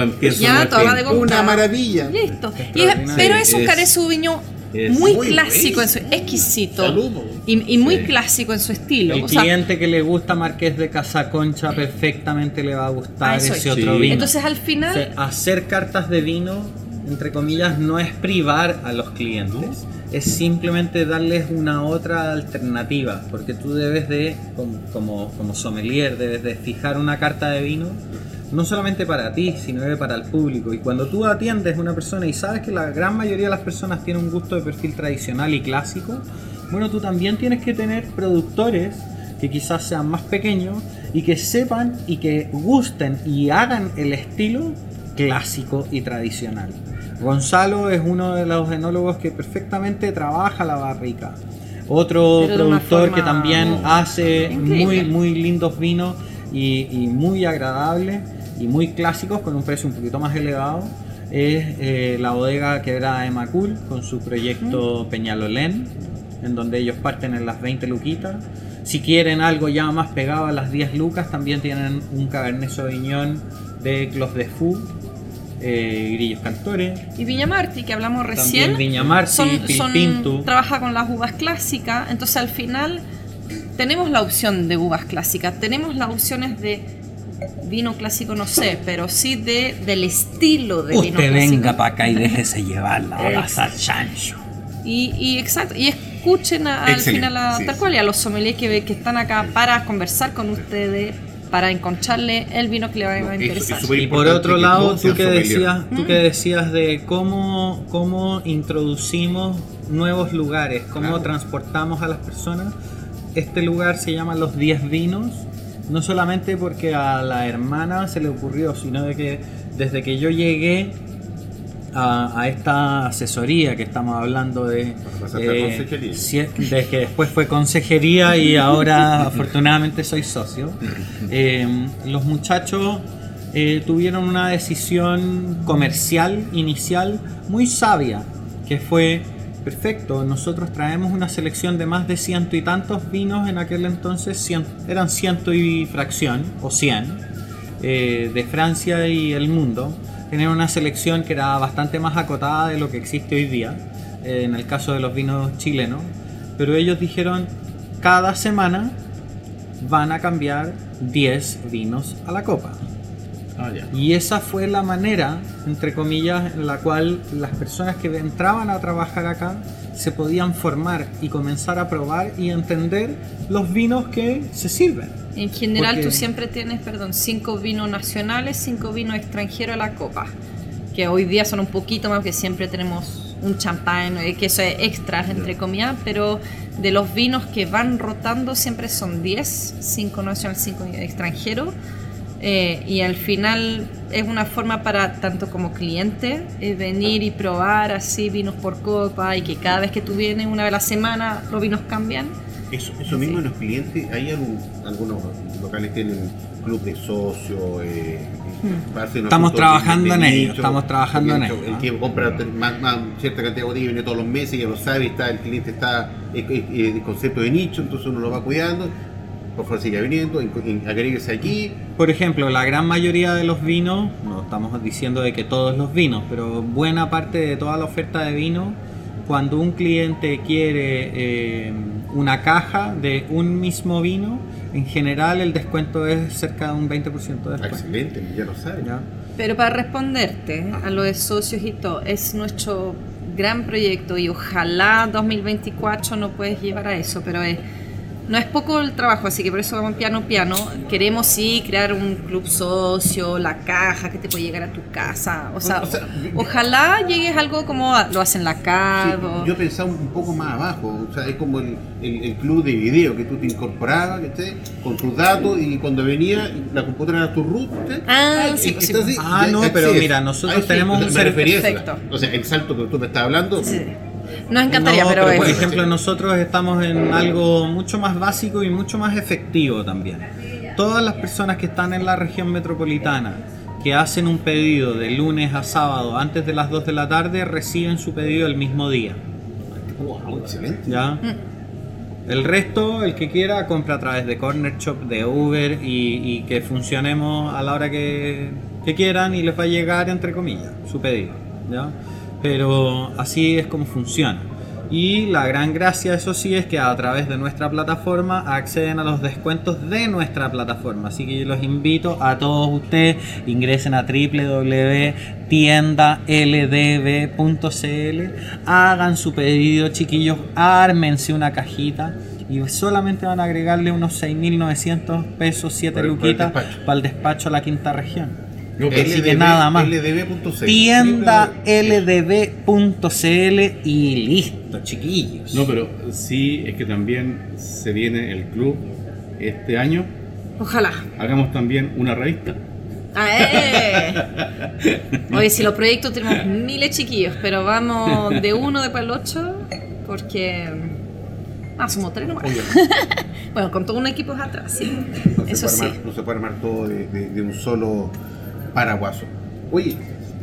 En Pienso Ya, toda de. Una maravilla. Listo. Y es- pero es un Es- Cabernet Sauvignon es muy, muy clásico, en su, exquisito. Saludos. Y, y muy Sí. clásico en su estilo. El o sea, cliente que le gusta Marqués de Casaconcha perfectamente le va a gustar ese es. otro Sí. vino. entonces al O final... sea, hacer cartas de vino, entre comillas, no es privar a los clientes, es simplemente darles una otra alternativa, porque tú debes de, como, como, sommelier, debes de fijar una carta de vino, no solamente para ti, sino para el público. Y cuando tú atiendes a una persona y sabes que la gran mayoría de las personas tienen un gusto de perfil tradicional y clásico, bueno, tú también tienes que tener productores que quizás sean más pequeños y que sepan y que gusten y hagan el estilo clásico y tradicional. Gonzalo es uno de los enólogos que perfectamente trabaja la barrica. Otro de productor que también hace increíble. muy, muy lindos vinos y, y muy agradables y muy clásicos con un precio un poquito más elevado es eh, la bodega que era Emacul con su proyecto Peñalolén, en donde ellos parten en las 20 luquitas. Si quieren algo ya más pegado a las 10 lucas, también tienen un Cabernet Sauvignon de Clos de Fou, eh, Grillos Cantores, Y Viña Martí, que hablamos recién, también Viña Martí, son, son- Pilpintu. trabaja con las uvas clásicas, entonces al final tenemos la opción de uvas clásicas, tenemos las opciones de vino clásico, no sé, pero sí de, del estilo de vino Usted clásico. venga para acá y déjese llevar la Exacto. balaza chancho. Y, y exacto, y escuchen a- al final a, sí, tal cual y a los sommeliers que, que están acá para conversar con ustedes, para encontrarle el vino que le va a interesar. Y por otro que lado, tú que decías, tú Mm. que decías de cómo, cómo introducimos nuevos lugares, cómo Claro. transportamos a las personas. Este lugar se llama Los 10 Vinos, no solamente porque a la hermana se le ocurrió, sino de que desde que yo llegué a, a esta asesoría que estamos hablando de, si- de que después fue consejería y ahora afortunadamente soy socio. Eh, los muchachos eh, tuvieron una decisión comercial inicial muy sabia, que fue, perfecto, nosotros traemos una selección de más de ciento y tantos vinos en aquel entonces, cien- eran ciento y fracción, o cien, eh, de Francia y el mundo. Tenían una selección que era bastante más acotada de lo que existe hoy día, eh, en el caso de los vinos chilenos. Pero ellos dijeron, cada semana van a cambiar 10 vinos a la copa. Ah. Y esa fue la manera, entre comillas, en la cual las personas que entraban a trabajar acá se podían formar y comenzar a probar y entender los vinos que se sirven. En general Porque- tú siempre tienes, perdón, cinco vinos nacionales, cinco vinos extranjeros a la copa. Que hoy día son un poquito más, que siempre tenemos un champán, eh, que eso es extra, entre comillas, pero de los vinos que van rotando siempre son 10, 5 nacionales, 5 extranjeros. Eh, y al final es una forma para tanto como cliente eh, venir y probar así vinos por copa y que cada vez que tú vienes una vez a la semana los vinos cambian. Eso, eso mismo en los clientes, hay algún- algunos locales tienen club de socios, eh, hacen Estamos trabajando en ello, estamos trabajando en el- ello, El que compra más, más cierta cantidad de botellas viene todos los meses, ya lo sabe, está, el cliente está eh, eh, eh, el concepto de nicho, entonces uno lo va cuidando. Por favor, siga viniendo, en- en- agréguese aquí. Por ejemplo, la gran mayoría de los vinos, no estamos diciendo de que todos los vinos, pero buena parte de toda la oferta de vino, cuando un cliente quiere eh, una caja de un mismo vino, en general el descuento es cerca de un 20% de descuento. Excelente, ya lo sabe. ¿ya? Pero para responderte a lo de socios y todo, es nuestro gran proyecto y ojalá 2024 no puedes llevar a eso, pero es, no es poco el trabajo, así que por eso vamos piano piano. Queremos sí crear un club socio, la caja que te puede llegar a tu casa. O sea, O sea, ojalá llegues algo como lo hacen la Sí, CAD. o- yo pensaba un poco más abajo, o sea, es como el, el- el club de video que tú te incorporabas ¿cachai? con tus datos y cuando venía la computadora era tu root. Ah, sí, y sí. entonces Ah, no, pero mira, nosotros sí, tenemos un ser- refería a eso. Perfecto. O sea, el salto que tú me estás hablando, Sí. Nos encantaría, No, pero, es- por ejemplo nosotros estamos en algo mucho más básico y mucho más efectivo también. Todas las personas que están en la región metropolitana que hacen un pedido de lunes a sábado antes de las 2 de la tarde reciben su pedido el mismo día. wow, excelente. ¿ya? El resto, el que quiera, compra a través de Corner Shop, de Uber y, y que funcionemos a la hora que, que quieran y les va a llegar, entre comillas, su pedido. ¿ya? Pero así es como funciona. Y la gran gracia, eso sí, es que a través de nuestra plataforma acceden a los descuentos de nuestra plataforma. Así que yo los invito a todos ustedes, ingresen a www.tiendaldb.cl, hagan su pedido, chiquillos, ármense una cajita. Y solamente van a agregarle unos 6.900 pesos, 7 Para el- para el luquitas para el despacho a la quinta región. No, pero- Así que nada más. LDB.cl. Tienda ldb.cl y listo, chiquillos. No, pero sí es que también se viene el club este año. ojalá. Hagamos también una revista. Ah, eh. Oye, si los proyectos tenemos miles chiquillos, pero vamos de uno de para el ocho, porque. Ah, somos tres nomás. bueno, con todo un equipo atrás, sí. No se, Eso puede sí. armar, no se puede armar todo de, de- de un solo paraguaso. Oye,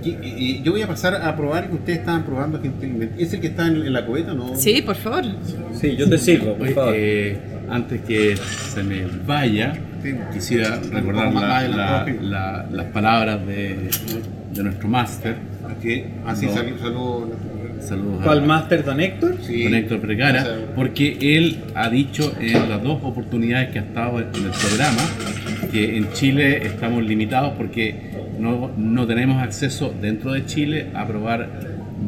y- yo voy a pasar a probar que ustedes estaban probando gentilmente. ¿Es el que está en, en la cubeta, no? Sí, por favor. Sí, yo te sirvo, por Oye, favor. eh, antes que se me vaya, quisiera recordar Más la- la- la- las palabras de, de nuestro máster. Aquí, así No. salió, salió- Saludos a- ¿Cuál Master Don Héctor? sí. con Héctor sea, porque él ha dicho en las dos oportunidades que ha estado en el programa que en Chile estamos limitados porque no, no tenemos acceso dentro de Chile a probar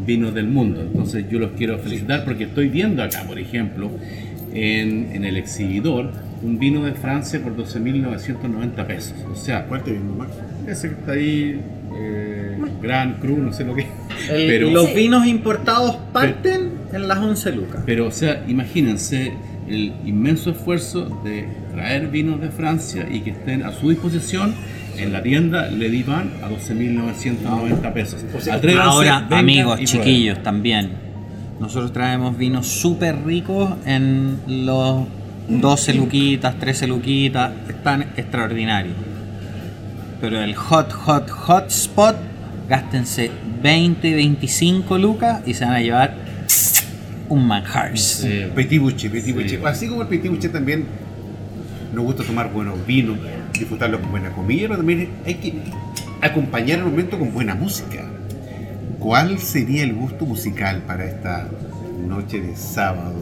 vinos del mundo. Entonces yo los quiero felicitar porque estoy viendo acá, por ejemplo, en, en el exhibidor, un vino de Francia por 12.990 pesos. O sea, ¿Cuál te vino, Max? ese que está ahí, eh, Gran Cru, no sé lo que es. El- Pero, los vinos importados parten en las 11 lucas. Pero, o sea, imagínense el inmenso esfuerzo de traer vinos de Francia y que estén a su disposición en la tienda Le Divan a 12.990 pesos. Atrévanse, Ahora, amigos, chiquillos, también. Nosotros traemos vinos súper ricos en los 12 luquitas, 13 luquitas. Están extraordinarios. pero el hot, hot, hot spot, gástense 20, 25 lucas y se van a llevar un manjar. Sí. Petit Boucher, Petit Sí. Boucher. Así como el Petit Boucher también nos gusta tomar buenos vinos, disfrutarlo con buena comida, pero también hay que acompañar el momento con buena música. ¿Cuál sería el gusto musical para esta noche de sábado?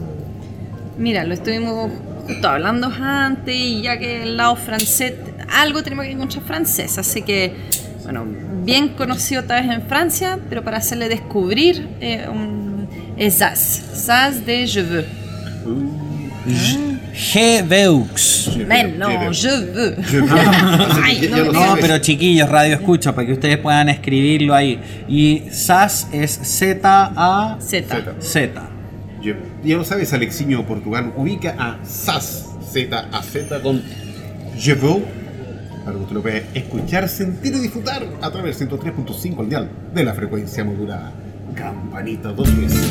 Mira, lo estuvimos justo hablando antes y ya que el lado francés, algo tenemos que encontrar francés, así que, bueno, bien conocido tal vez en Francia, pero para hacerle descubrir eh, un, es Zaz, Zaz de Je veux. G-Veux. Men, no, Je veux. Je veux. Ay, no, No, pero chiquillos, radio escucha, para que ustedes puedan escribirlo ahí. Y SAS es Z-A-Z. Z. Z. Ya, ya lo sabes, Alexiño Portugal ubica a SAS, Z a Z con Je veux, para que usted lo pueda escuchar, sentir y disfrutar a través del 103.5 al dial de la frecuencia modulada. Campanita dos veces.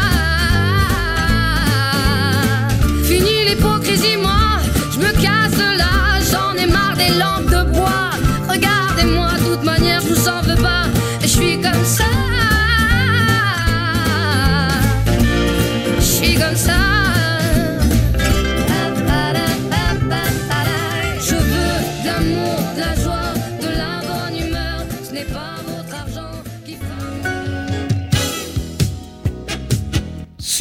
dis-moi, je me casse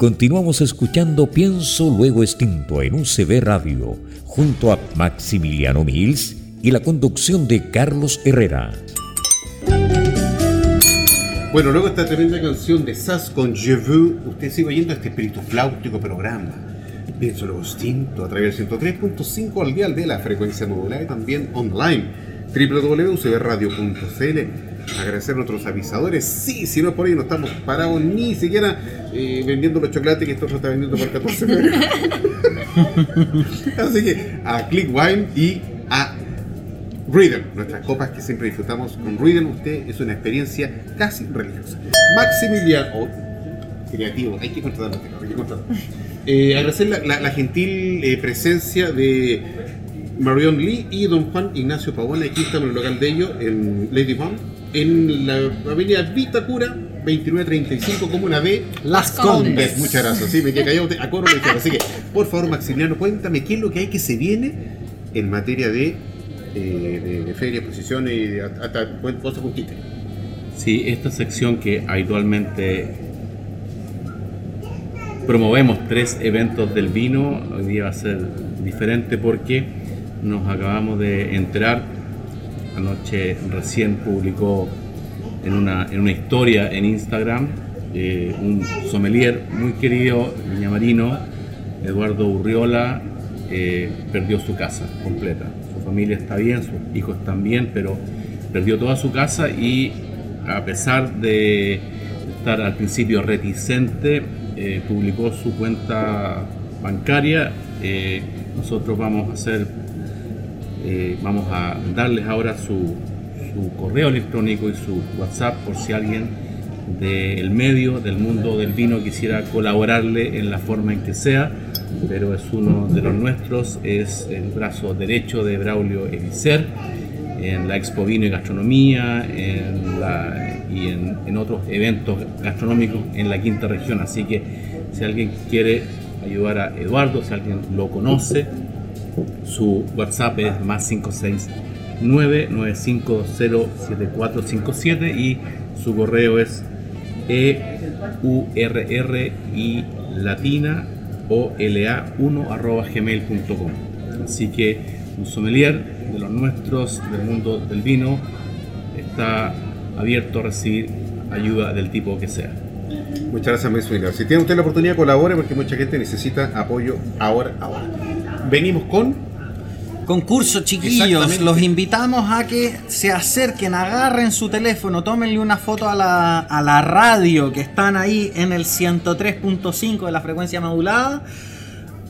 Continuamos escuchando Pienso Luego Extinto en UCB Radio, junto a Maximiliano Mills y la conducción de Carlos Herrera. Bueno, luego esta tremenda canción de SAS con Je veux, usted sigue oyendo este espíritu flautico programa. Pienso luego extinto a través del 103.5 al dial de la frecuencia modulada y también online www.ucbradio.cl Agradecer a nuestros avisadores. Sí, si no por ahí no estamos parados ni siquiera eh, vendiendo los chocolates que esto se está vendiendo por 14 pesos. Así que a Click Wine y a Riddle, nuestras copas que siempre disfrutamos con Riddle, usted es una experiencia casi religiosa. Maximiliano, oh, creativo, hay que contratarlo, hay que contratarlo. Eh, agradecer la, gentil eh, presencia de Marion Lee y don Juan Ignacio Pavón, aquí estamos en el local de ellos, en Lady One, en la avenida Vitacura, 2935, comuna de Las Condes. Muchas gracias, sí, me quedé callado, te- a coro me. Así que, por favor, Maximiliano, cuéntame qué es lo que hay que se viene en materia de, eh, de, de ferias, exposiciones y de hasta cosas con quite. Sí, esta sección que habitualmente promovemos tres eventos del vino, hoy día va a ser diferente porque nos acabamos de enterar, anoche recién publicó en una, en una historia en Instagram eh, un sommelier muy querido, Marino, Eduardo Urriola, eh, perdió su casa completa. Su familia está bien, sus hijos están bien, pero perdió toda su casa y a pesar de estar al principio reticente, eh, publicó su cuenta bancaria. nosotros vamos a hacer, vamos a darles ahora su, su correo electrónico y su WhatsApp por si alguien del medio, del mundo del vino, quisiera colaborarle en la forma en que sea, pero es uno de los nuestros, es el brazo derecho de Braulio Elicer en la Expo Vino y Gastronomía y en, otros eventos gastronómicos en la quinta región. Así que si alguien quiere ayudar a Eduardo, si alguien lo conoce, su WhatsApp es más 569 9507457 y su correo es e-U-R-R y latina o LA1 arroba gmail.com. Así que un sommelier de los nuestros, del mundo del vino, está abierto a recibir ayuda del tipo que sea. Muchas gracias, maestro Si tiene usted la oportunidad, colabore porque mucha gente necesita apoyo ahora. Venimos con Concurso, chiquillos. Los invitamos a que se acerquen, agarren su teléfono, tómenle una foto a la, a la radio que están ahí en el 103.5 de la frecuencia modulada.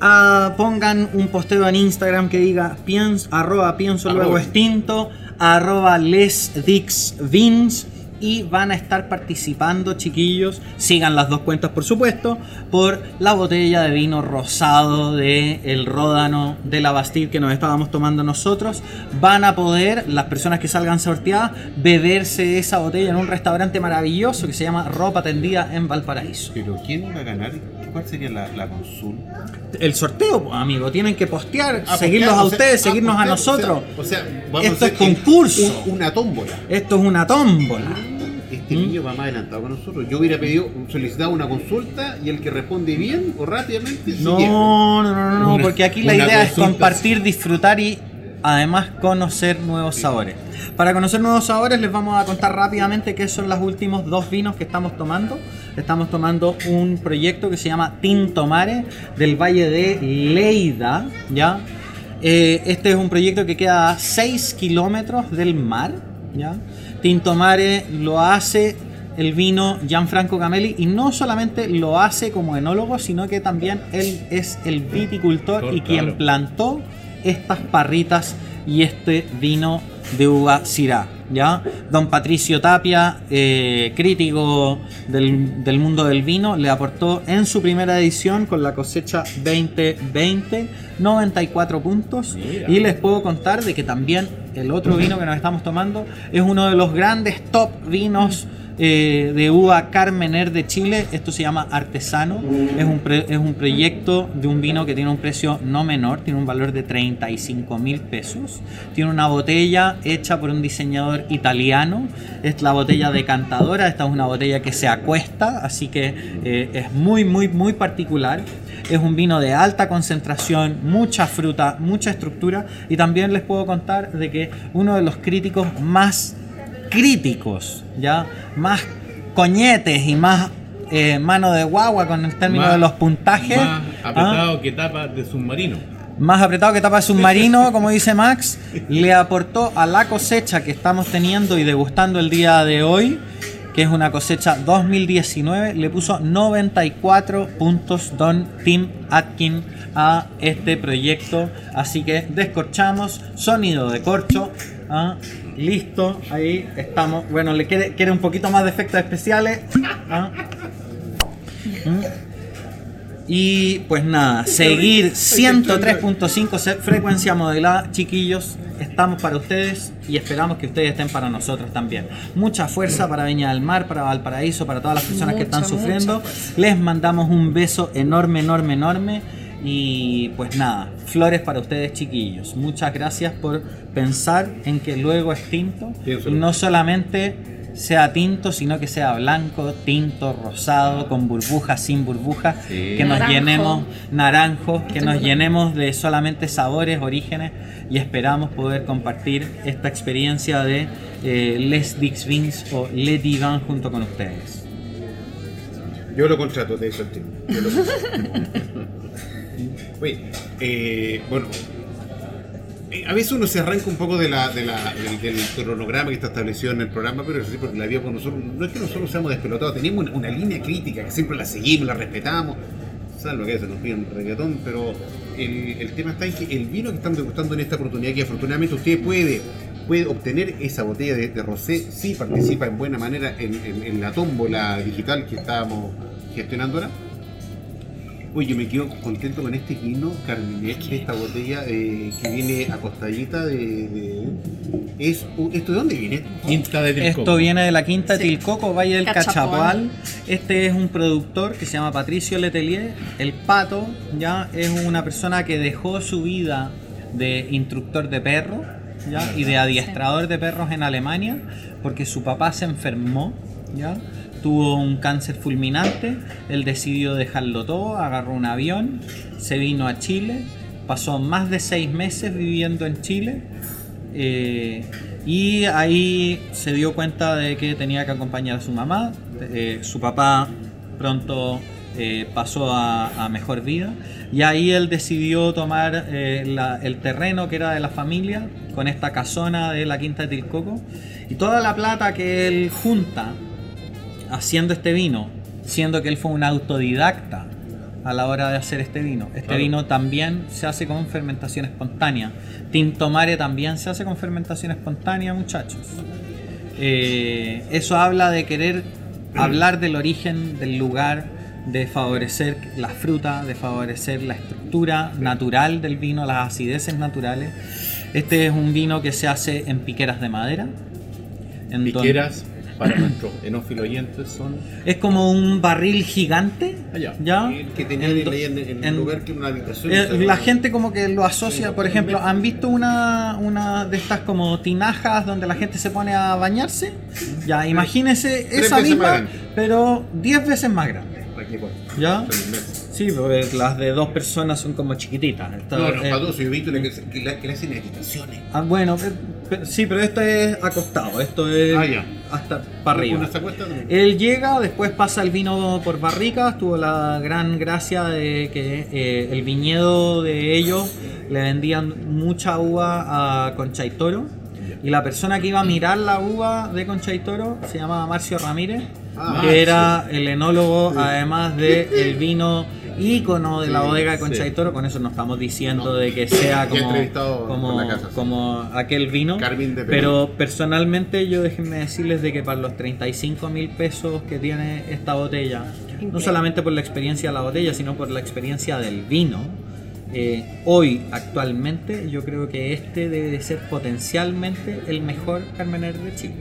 Ah, pongan un posteo en Instagram que diga pienso, arroba pienso luego extinto, arroba lesdixvins y van a estar participando, chiquillos, sigan las dos cuentas por supuesto, por la botella de vino rosado de el Ródano de la Bastille que nos estábamos tomando nosotros. Van a poder, las personas que salgan sorteadas, beberse esa botella en un restaurante maravilloso que se llama Ropa Tendida en Valparaíso. Pero ¿quién va a ganar? ¿Cuál sería la, la consulta? El sorteo, amigo. Tienen que postear, ah, seguirnos a ustedes, seguirnos a, nosotros. O sea, Esto es concurso. una tómbola. Esto es una tómbola este ¿Mm? niño va más adelantado que nosotros. Yo hubiera pedido, solicitado una consulta y el que responde bien o rápidamente. No, no, no, no, no, porque aquí la idea es compartir, disfrutar y además conocer nuevos sabores. Para conocer nuevos sabores les vamos a contar rápidamente qué son los últimos dos vinos que estamos tomando. Estamos tomando un proyecto que se llama Tinto Mare del Valle de Leida, ¿ya? Eh, este es un proyecto que queda a 6 kilómetros del mar, ¿ya? Tinto Mare lo hace el vino Gianfranco Camelli y no solamente lo hace como enólogo, sino que también él es el viticultor y quien plantó estas parritas y este vino de uva Syrah. ¿Ya? Don Patricio Tapia, eh, crítico del, mundo del vino, le aportó en su primera edición con la cosecha 2020 94 puntos. Y les puedo contar de que también el otro vino que nos estamos tomando es uno de los grandes top vinos eh, de uva Carmener de Chile. Esto se llama Artesano. Es un, es un proyecto de un vino que tiene un precio no menor, tiene un valor de 35 mil pesos. Tiene una botella hecha por un diseñador italiano. Es la botella decantadora. Esta es una botella que se acuesta, así que eh, es muy, muy, muy particular. Es un vino de alta concentración, mucha fruta, mucha estructura. Y también les puedo contar de que uno de los críticos más críticos, ya más coñetes y más eh, mano de guagua con el término de los puntajes. Más apretado ¿ah? que tapa de submarino. Más apretado que tapa de submarino, como dice Max, le aportó a la cosecha que estamos teniendo y degustando el día de hoy, que es una cosecha 2019, le puso 94 puntos Don Tim Atkin a este proyecto. Así que descorchamos, sonido de corcho. ¿ah? Listo, ahí estamos. Bueno, le quiere, quiere un poquito más de efectos especiales. ¿Ah? ¿Mm? Y pues nada, seguir 103.5 frecuencia modelada, chiquillos. Estamos para ustedes y esperamos que ustedes estén para nosotros también. Mucha fuerza para Viña del Mar, para Valparaíso, para todas las personas que están sufriendo. Les mandamos un beso enorme, enorme, enorme. Y pues nada, flores para ustedes chiquillos. Muchas gracias por pensar en que luego es tinto. Y no solamente sea tinto, sino que sea blanco, tinto, rosado, con burbujas, sin burbujas, que nos llenemos, naranjo, que nos llenemos de solamente sabores, orígenes y esperamos poder compartir esta experiencia de eh, Les Dix Vins o Les Divins junto con ustedes. Yo lo contrato, te dice el. Yo lo contrato. Oye, eh, bueno, eh, a veces uno se arranca un poco de la, de la- del, del cronograma que está establecido en el programa, pero eso sí, porque la vida con nosotros, no es que nosotros seamos despelotados, tenemos una, línea crítica que siempre la seguimos, la respetamos, salvo que a veces nos piden reggaetón, pero el, tema está en que el vino que estamos degustando en esta oportunidad, que afortunadamente usted puede, puede obtener esa botella de, de rosé, si participa en buena manera en- en la tómbola digital que estábamos gestionando ahora. Oye, yo me quedo contento con este vino Carmenet, esta botella eh, que viene acostadita de... de- es, u- ¿Esto de dónde viene? Quinta de Tilcoco. Esto viene de la quinta de Sí. Tilcoco, Valle del. Cachapoal. Este es un productor que se llama Patricio Letelier. El pato ya es una persona que dejó su vida de instructor de perros ¿ya? y de adiestrador de perros en Alemania porque su papá se enfermó. ¿ya? Tuvo un cáncer fulminante, él decidió dejarlo todo, agarró un avión, se vino a Chile, pasó más de seis meses viviendo en Chile eh, y ahí se dio cuenta de que tenía que acompañar a su mamá. Eh, su papá pronto eh, pasó a, mejor vida. Y ahí él decidió tomar el terreno que era de la familia con esta casona de la Quinta de Tilcoco. Y toda la plata que él junta haciendo este vino, siendo que él fue un autodidacta a la hora de hacer este vino. Este Claro. vino también se hace con fermentación espontánea. Tinto Mare también se hace con fermentación espontánea, muchachos. Eh, eso habla de querer hablar del origen del lugar, de favorecer la fruta, de favorecer la estructura natural del vino, las acideces naturales. Este es un vino que se hace en piqueras de madera. en Piqueras para nuestros enófilos oyentes son es como un barril gigante. Allá. ¿ya? El que tenía En en, en en- un lugar que era una habitación. Eh, la gente como que lo asocia, por ejemplo, ¿han visto una, una de estas como tinajas donde la gente se pone a bañarse? Ya, imagínense esa misma, pero 10 veces más grande. Pues, ¿Ya? Sí, porque las de dos personas son como chiquititas. Esta- No, no, eh, para dos, yo he visto que, le- que le hacen habitaciones. ah, bueno, eh, sí, pero esto es acostado, esto es Ah, ya. hasta para arriba. Él llega, después pasa el vino por barricas, tuvo la gran gracia de que eh, el viñedo de ellos le vendían mucha uva a Concha y Toro. Y la persona que iba a mirar la uva de Concha y Toro se llamaba Marcio Ramírez, Ah, que era el enólogo, además de el vino ícono de la bodega de Concha sí. y Toro. Con eso no estamos diciendo No. de que sea como, como, por la casa, sí. como aquel vino. Pero personalmente yo déjenme decirles de que para los 35 mil pesos que tiene esta botella, no solamente por la experiencia de la botella, sino por la experiencia del vino, eh, hoy actualmente yo creo que este debe de ser potencialmente el mejor Carmener de Chile.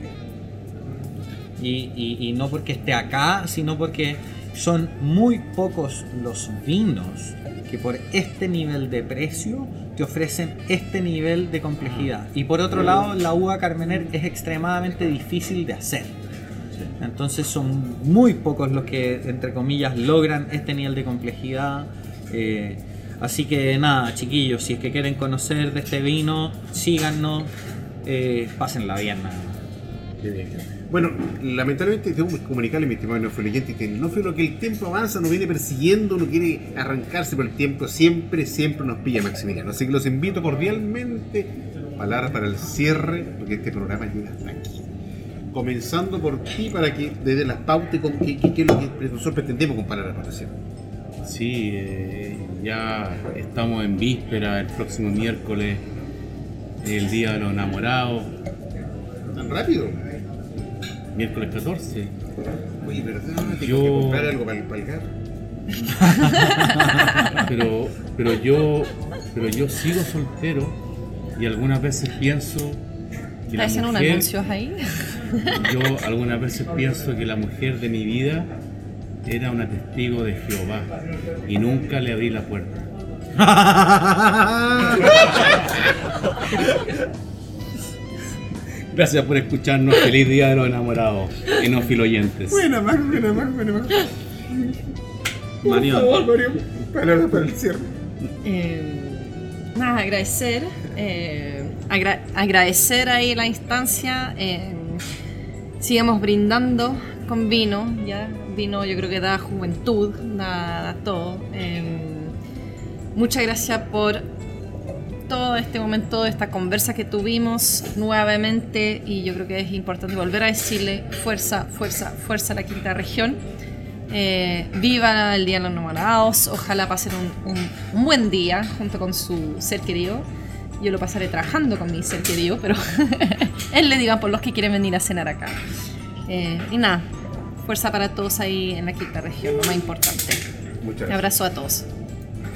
Y, y- y no porque esté acá, sino porque son muy pocos los vinos que por este nivel de precio te ofrecen este nivel de complejidad. Y por otro lado, la uva Carmener es extremadamente difícil de hacer. Entonces son muy pocos los que, entre comillas, logran este nivel de complejidad. Eh, así que nada, chiquillos, si es que quieren conocer de este vino, síganos, eh, pásenla bien. nada. Qué bien. Bueno, lamentablemente tengo que comunicarle, mi estimado neófilo oyente, que el neófilo que el tiempo avanza, nos viene persiguiendo, no quiere arrancarse por el tiempo, siempre, siempre nos pilla Maximiliano. Así que los invito cordialmente, palabras para el cierre, porque este programa llega hasta aquí. Comenzando por ti, para que desde las pautas, con qué, qué- qué es lo que nosotros pretendemos con palabras para el cierre. Sí, eh, ya estamos en víspera, el próximo miércoles, el Día de los Enamorados, ¿Tan rápido? Miércoles 14. Oye, Yo- que comprar algo para el, para el gato. Pero, pero yo, pero yo sigo soltero y algunas veces pienso que la ¿Estás haciendo unos mujer, anuncios ahí? yo algunas veces pienso que la mujer de mi vida era una testigo de Jehová y nunca le abrí la puerta. Gracias por escucharnos. Feliz Día de los Enamorados, enofiloyentes. Buena, más, buena, más, buena, más. Por Mariano. favor, Mario, palabras para el cierre. Eh, nada, agradecer. eh, agra- agradecer ahí la instancia. eh, sigamos brindando con vino, ya vino yo creo que da juventud, da, da todo. Em, muchas gracias por todo este momento, esta conversa que tuvimos nuevamente y yo creo que es importante volver a decirle fuerza, fuerza, fuerza a la quinta región. Eh, viva el Día de los Enamorados, ojalá pasen un, un- un buen día junto con su ser querido. Yo lo pasaré trabajando con mi ser querido, pero él le diga por los que quieren venir a cenar acá. Eh, y nada, fuerza para todos ahí en la quinta región, lo más importante. Muchas Un gracias. abrazo a todos.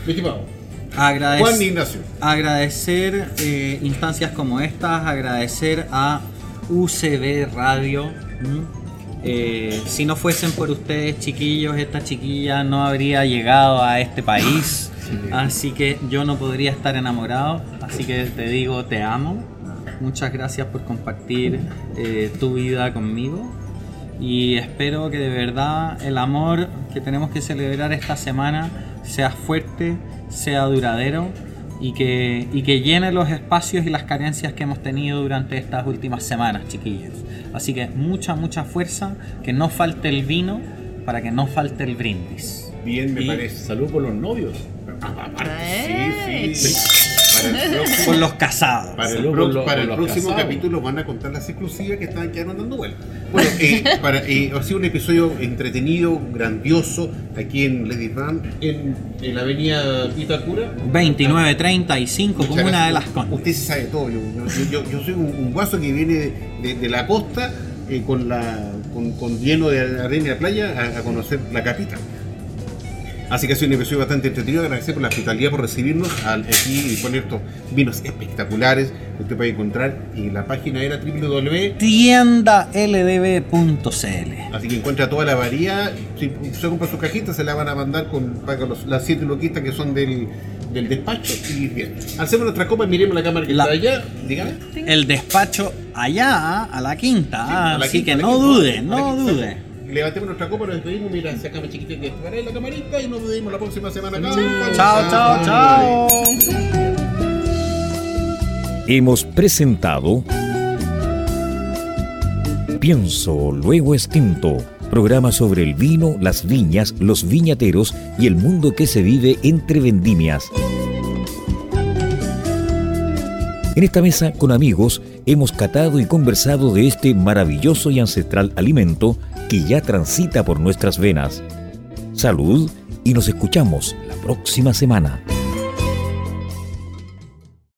Mi estimado, Agradec- Juan Ignacio. agradecer eh, instancias como estas, agradecer a UCB Radio. Eh, si no fuesen por ustedes, chiquillos, esta chiquilla no habría llegado a este país. Así que yo no podría estar enamorado. Así que te digo, te amo. Muchas gracias por compartir eh, tu vida conmigo. Y espero que de verdad el amor que tenemos que celebrar esta semana sea fuerte, sea duradero y que, y que llene los espacios y las carencias que hemos tenido durante estas últimas semanas, chiquillos. Así que mucha, mucha fuerza, que no falte el vino para que no falte el brindis. Bien, me Y parece. salud por los novios. Sí, sí. Próximo, Con los casados. para el Salud pro- por lo- para por el los próximo casados. capítulo van a contar las exclusivas que están quedando dando vueltas. Bueno, eh, para, eh, ha sido un episodio entretenido, grandioso, aquí en Lady Ram, en, en la avenida Itacura. 2935, Muchas como una de las gracias. con. Usted se sabe todo. Yo, yo- yo- yo soy un, un guaso que viene de, de- de la costa eh, con, la, con, con lleno de arena de playa a, a conocer la capital. Así que ha sido un episodio bastante entretenido. Agradecer por la hospitalidad, por recibirnos aquí y poner estos vinos espectaculares que usted puede encontrar. Y la página era www. tiendaldb.cl Así que encuentra toda la variedad. Si se compra sus cajitas, se la van a mandar con paga los- las siete loquitas que son del, del despacho. Y bien. Hacemos nuestra copa, miremos la cámara que La- está allá. Dígame. El despacho allá, a la quinta. Sí, a la así quinta, que no dude, no dude. Levantemos nuestra copa, nos despedimos. Mira, esa cama chiquita que estará en la camarita y nos vemos la próxima semana. acá. Chao, chao, chao. Hemos presentado Pienso, luego extinto. Programa sobre el vino, las viñas, los viñateros y el mundo que se vive entre vendimias. En esta mesa con amigos hemos catado y conversado de este maravilloso y ancestral alimento que ya transita por nuestras venas. Salud y nos escuchamos la próxima semana.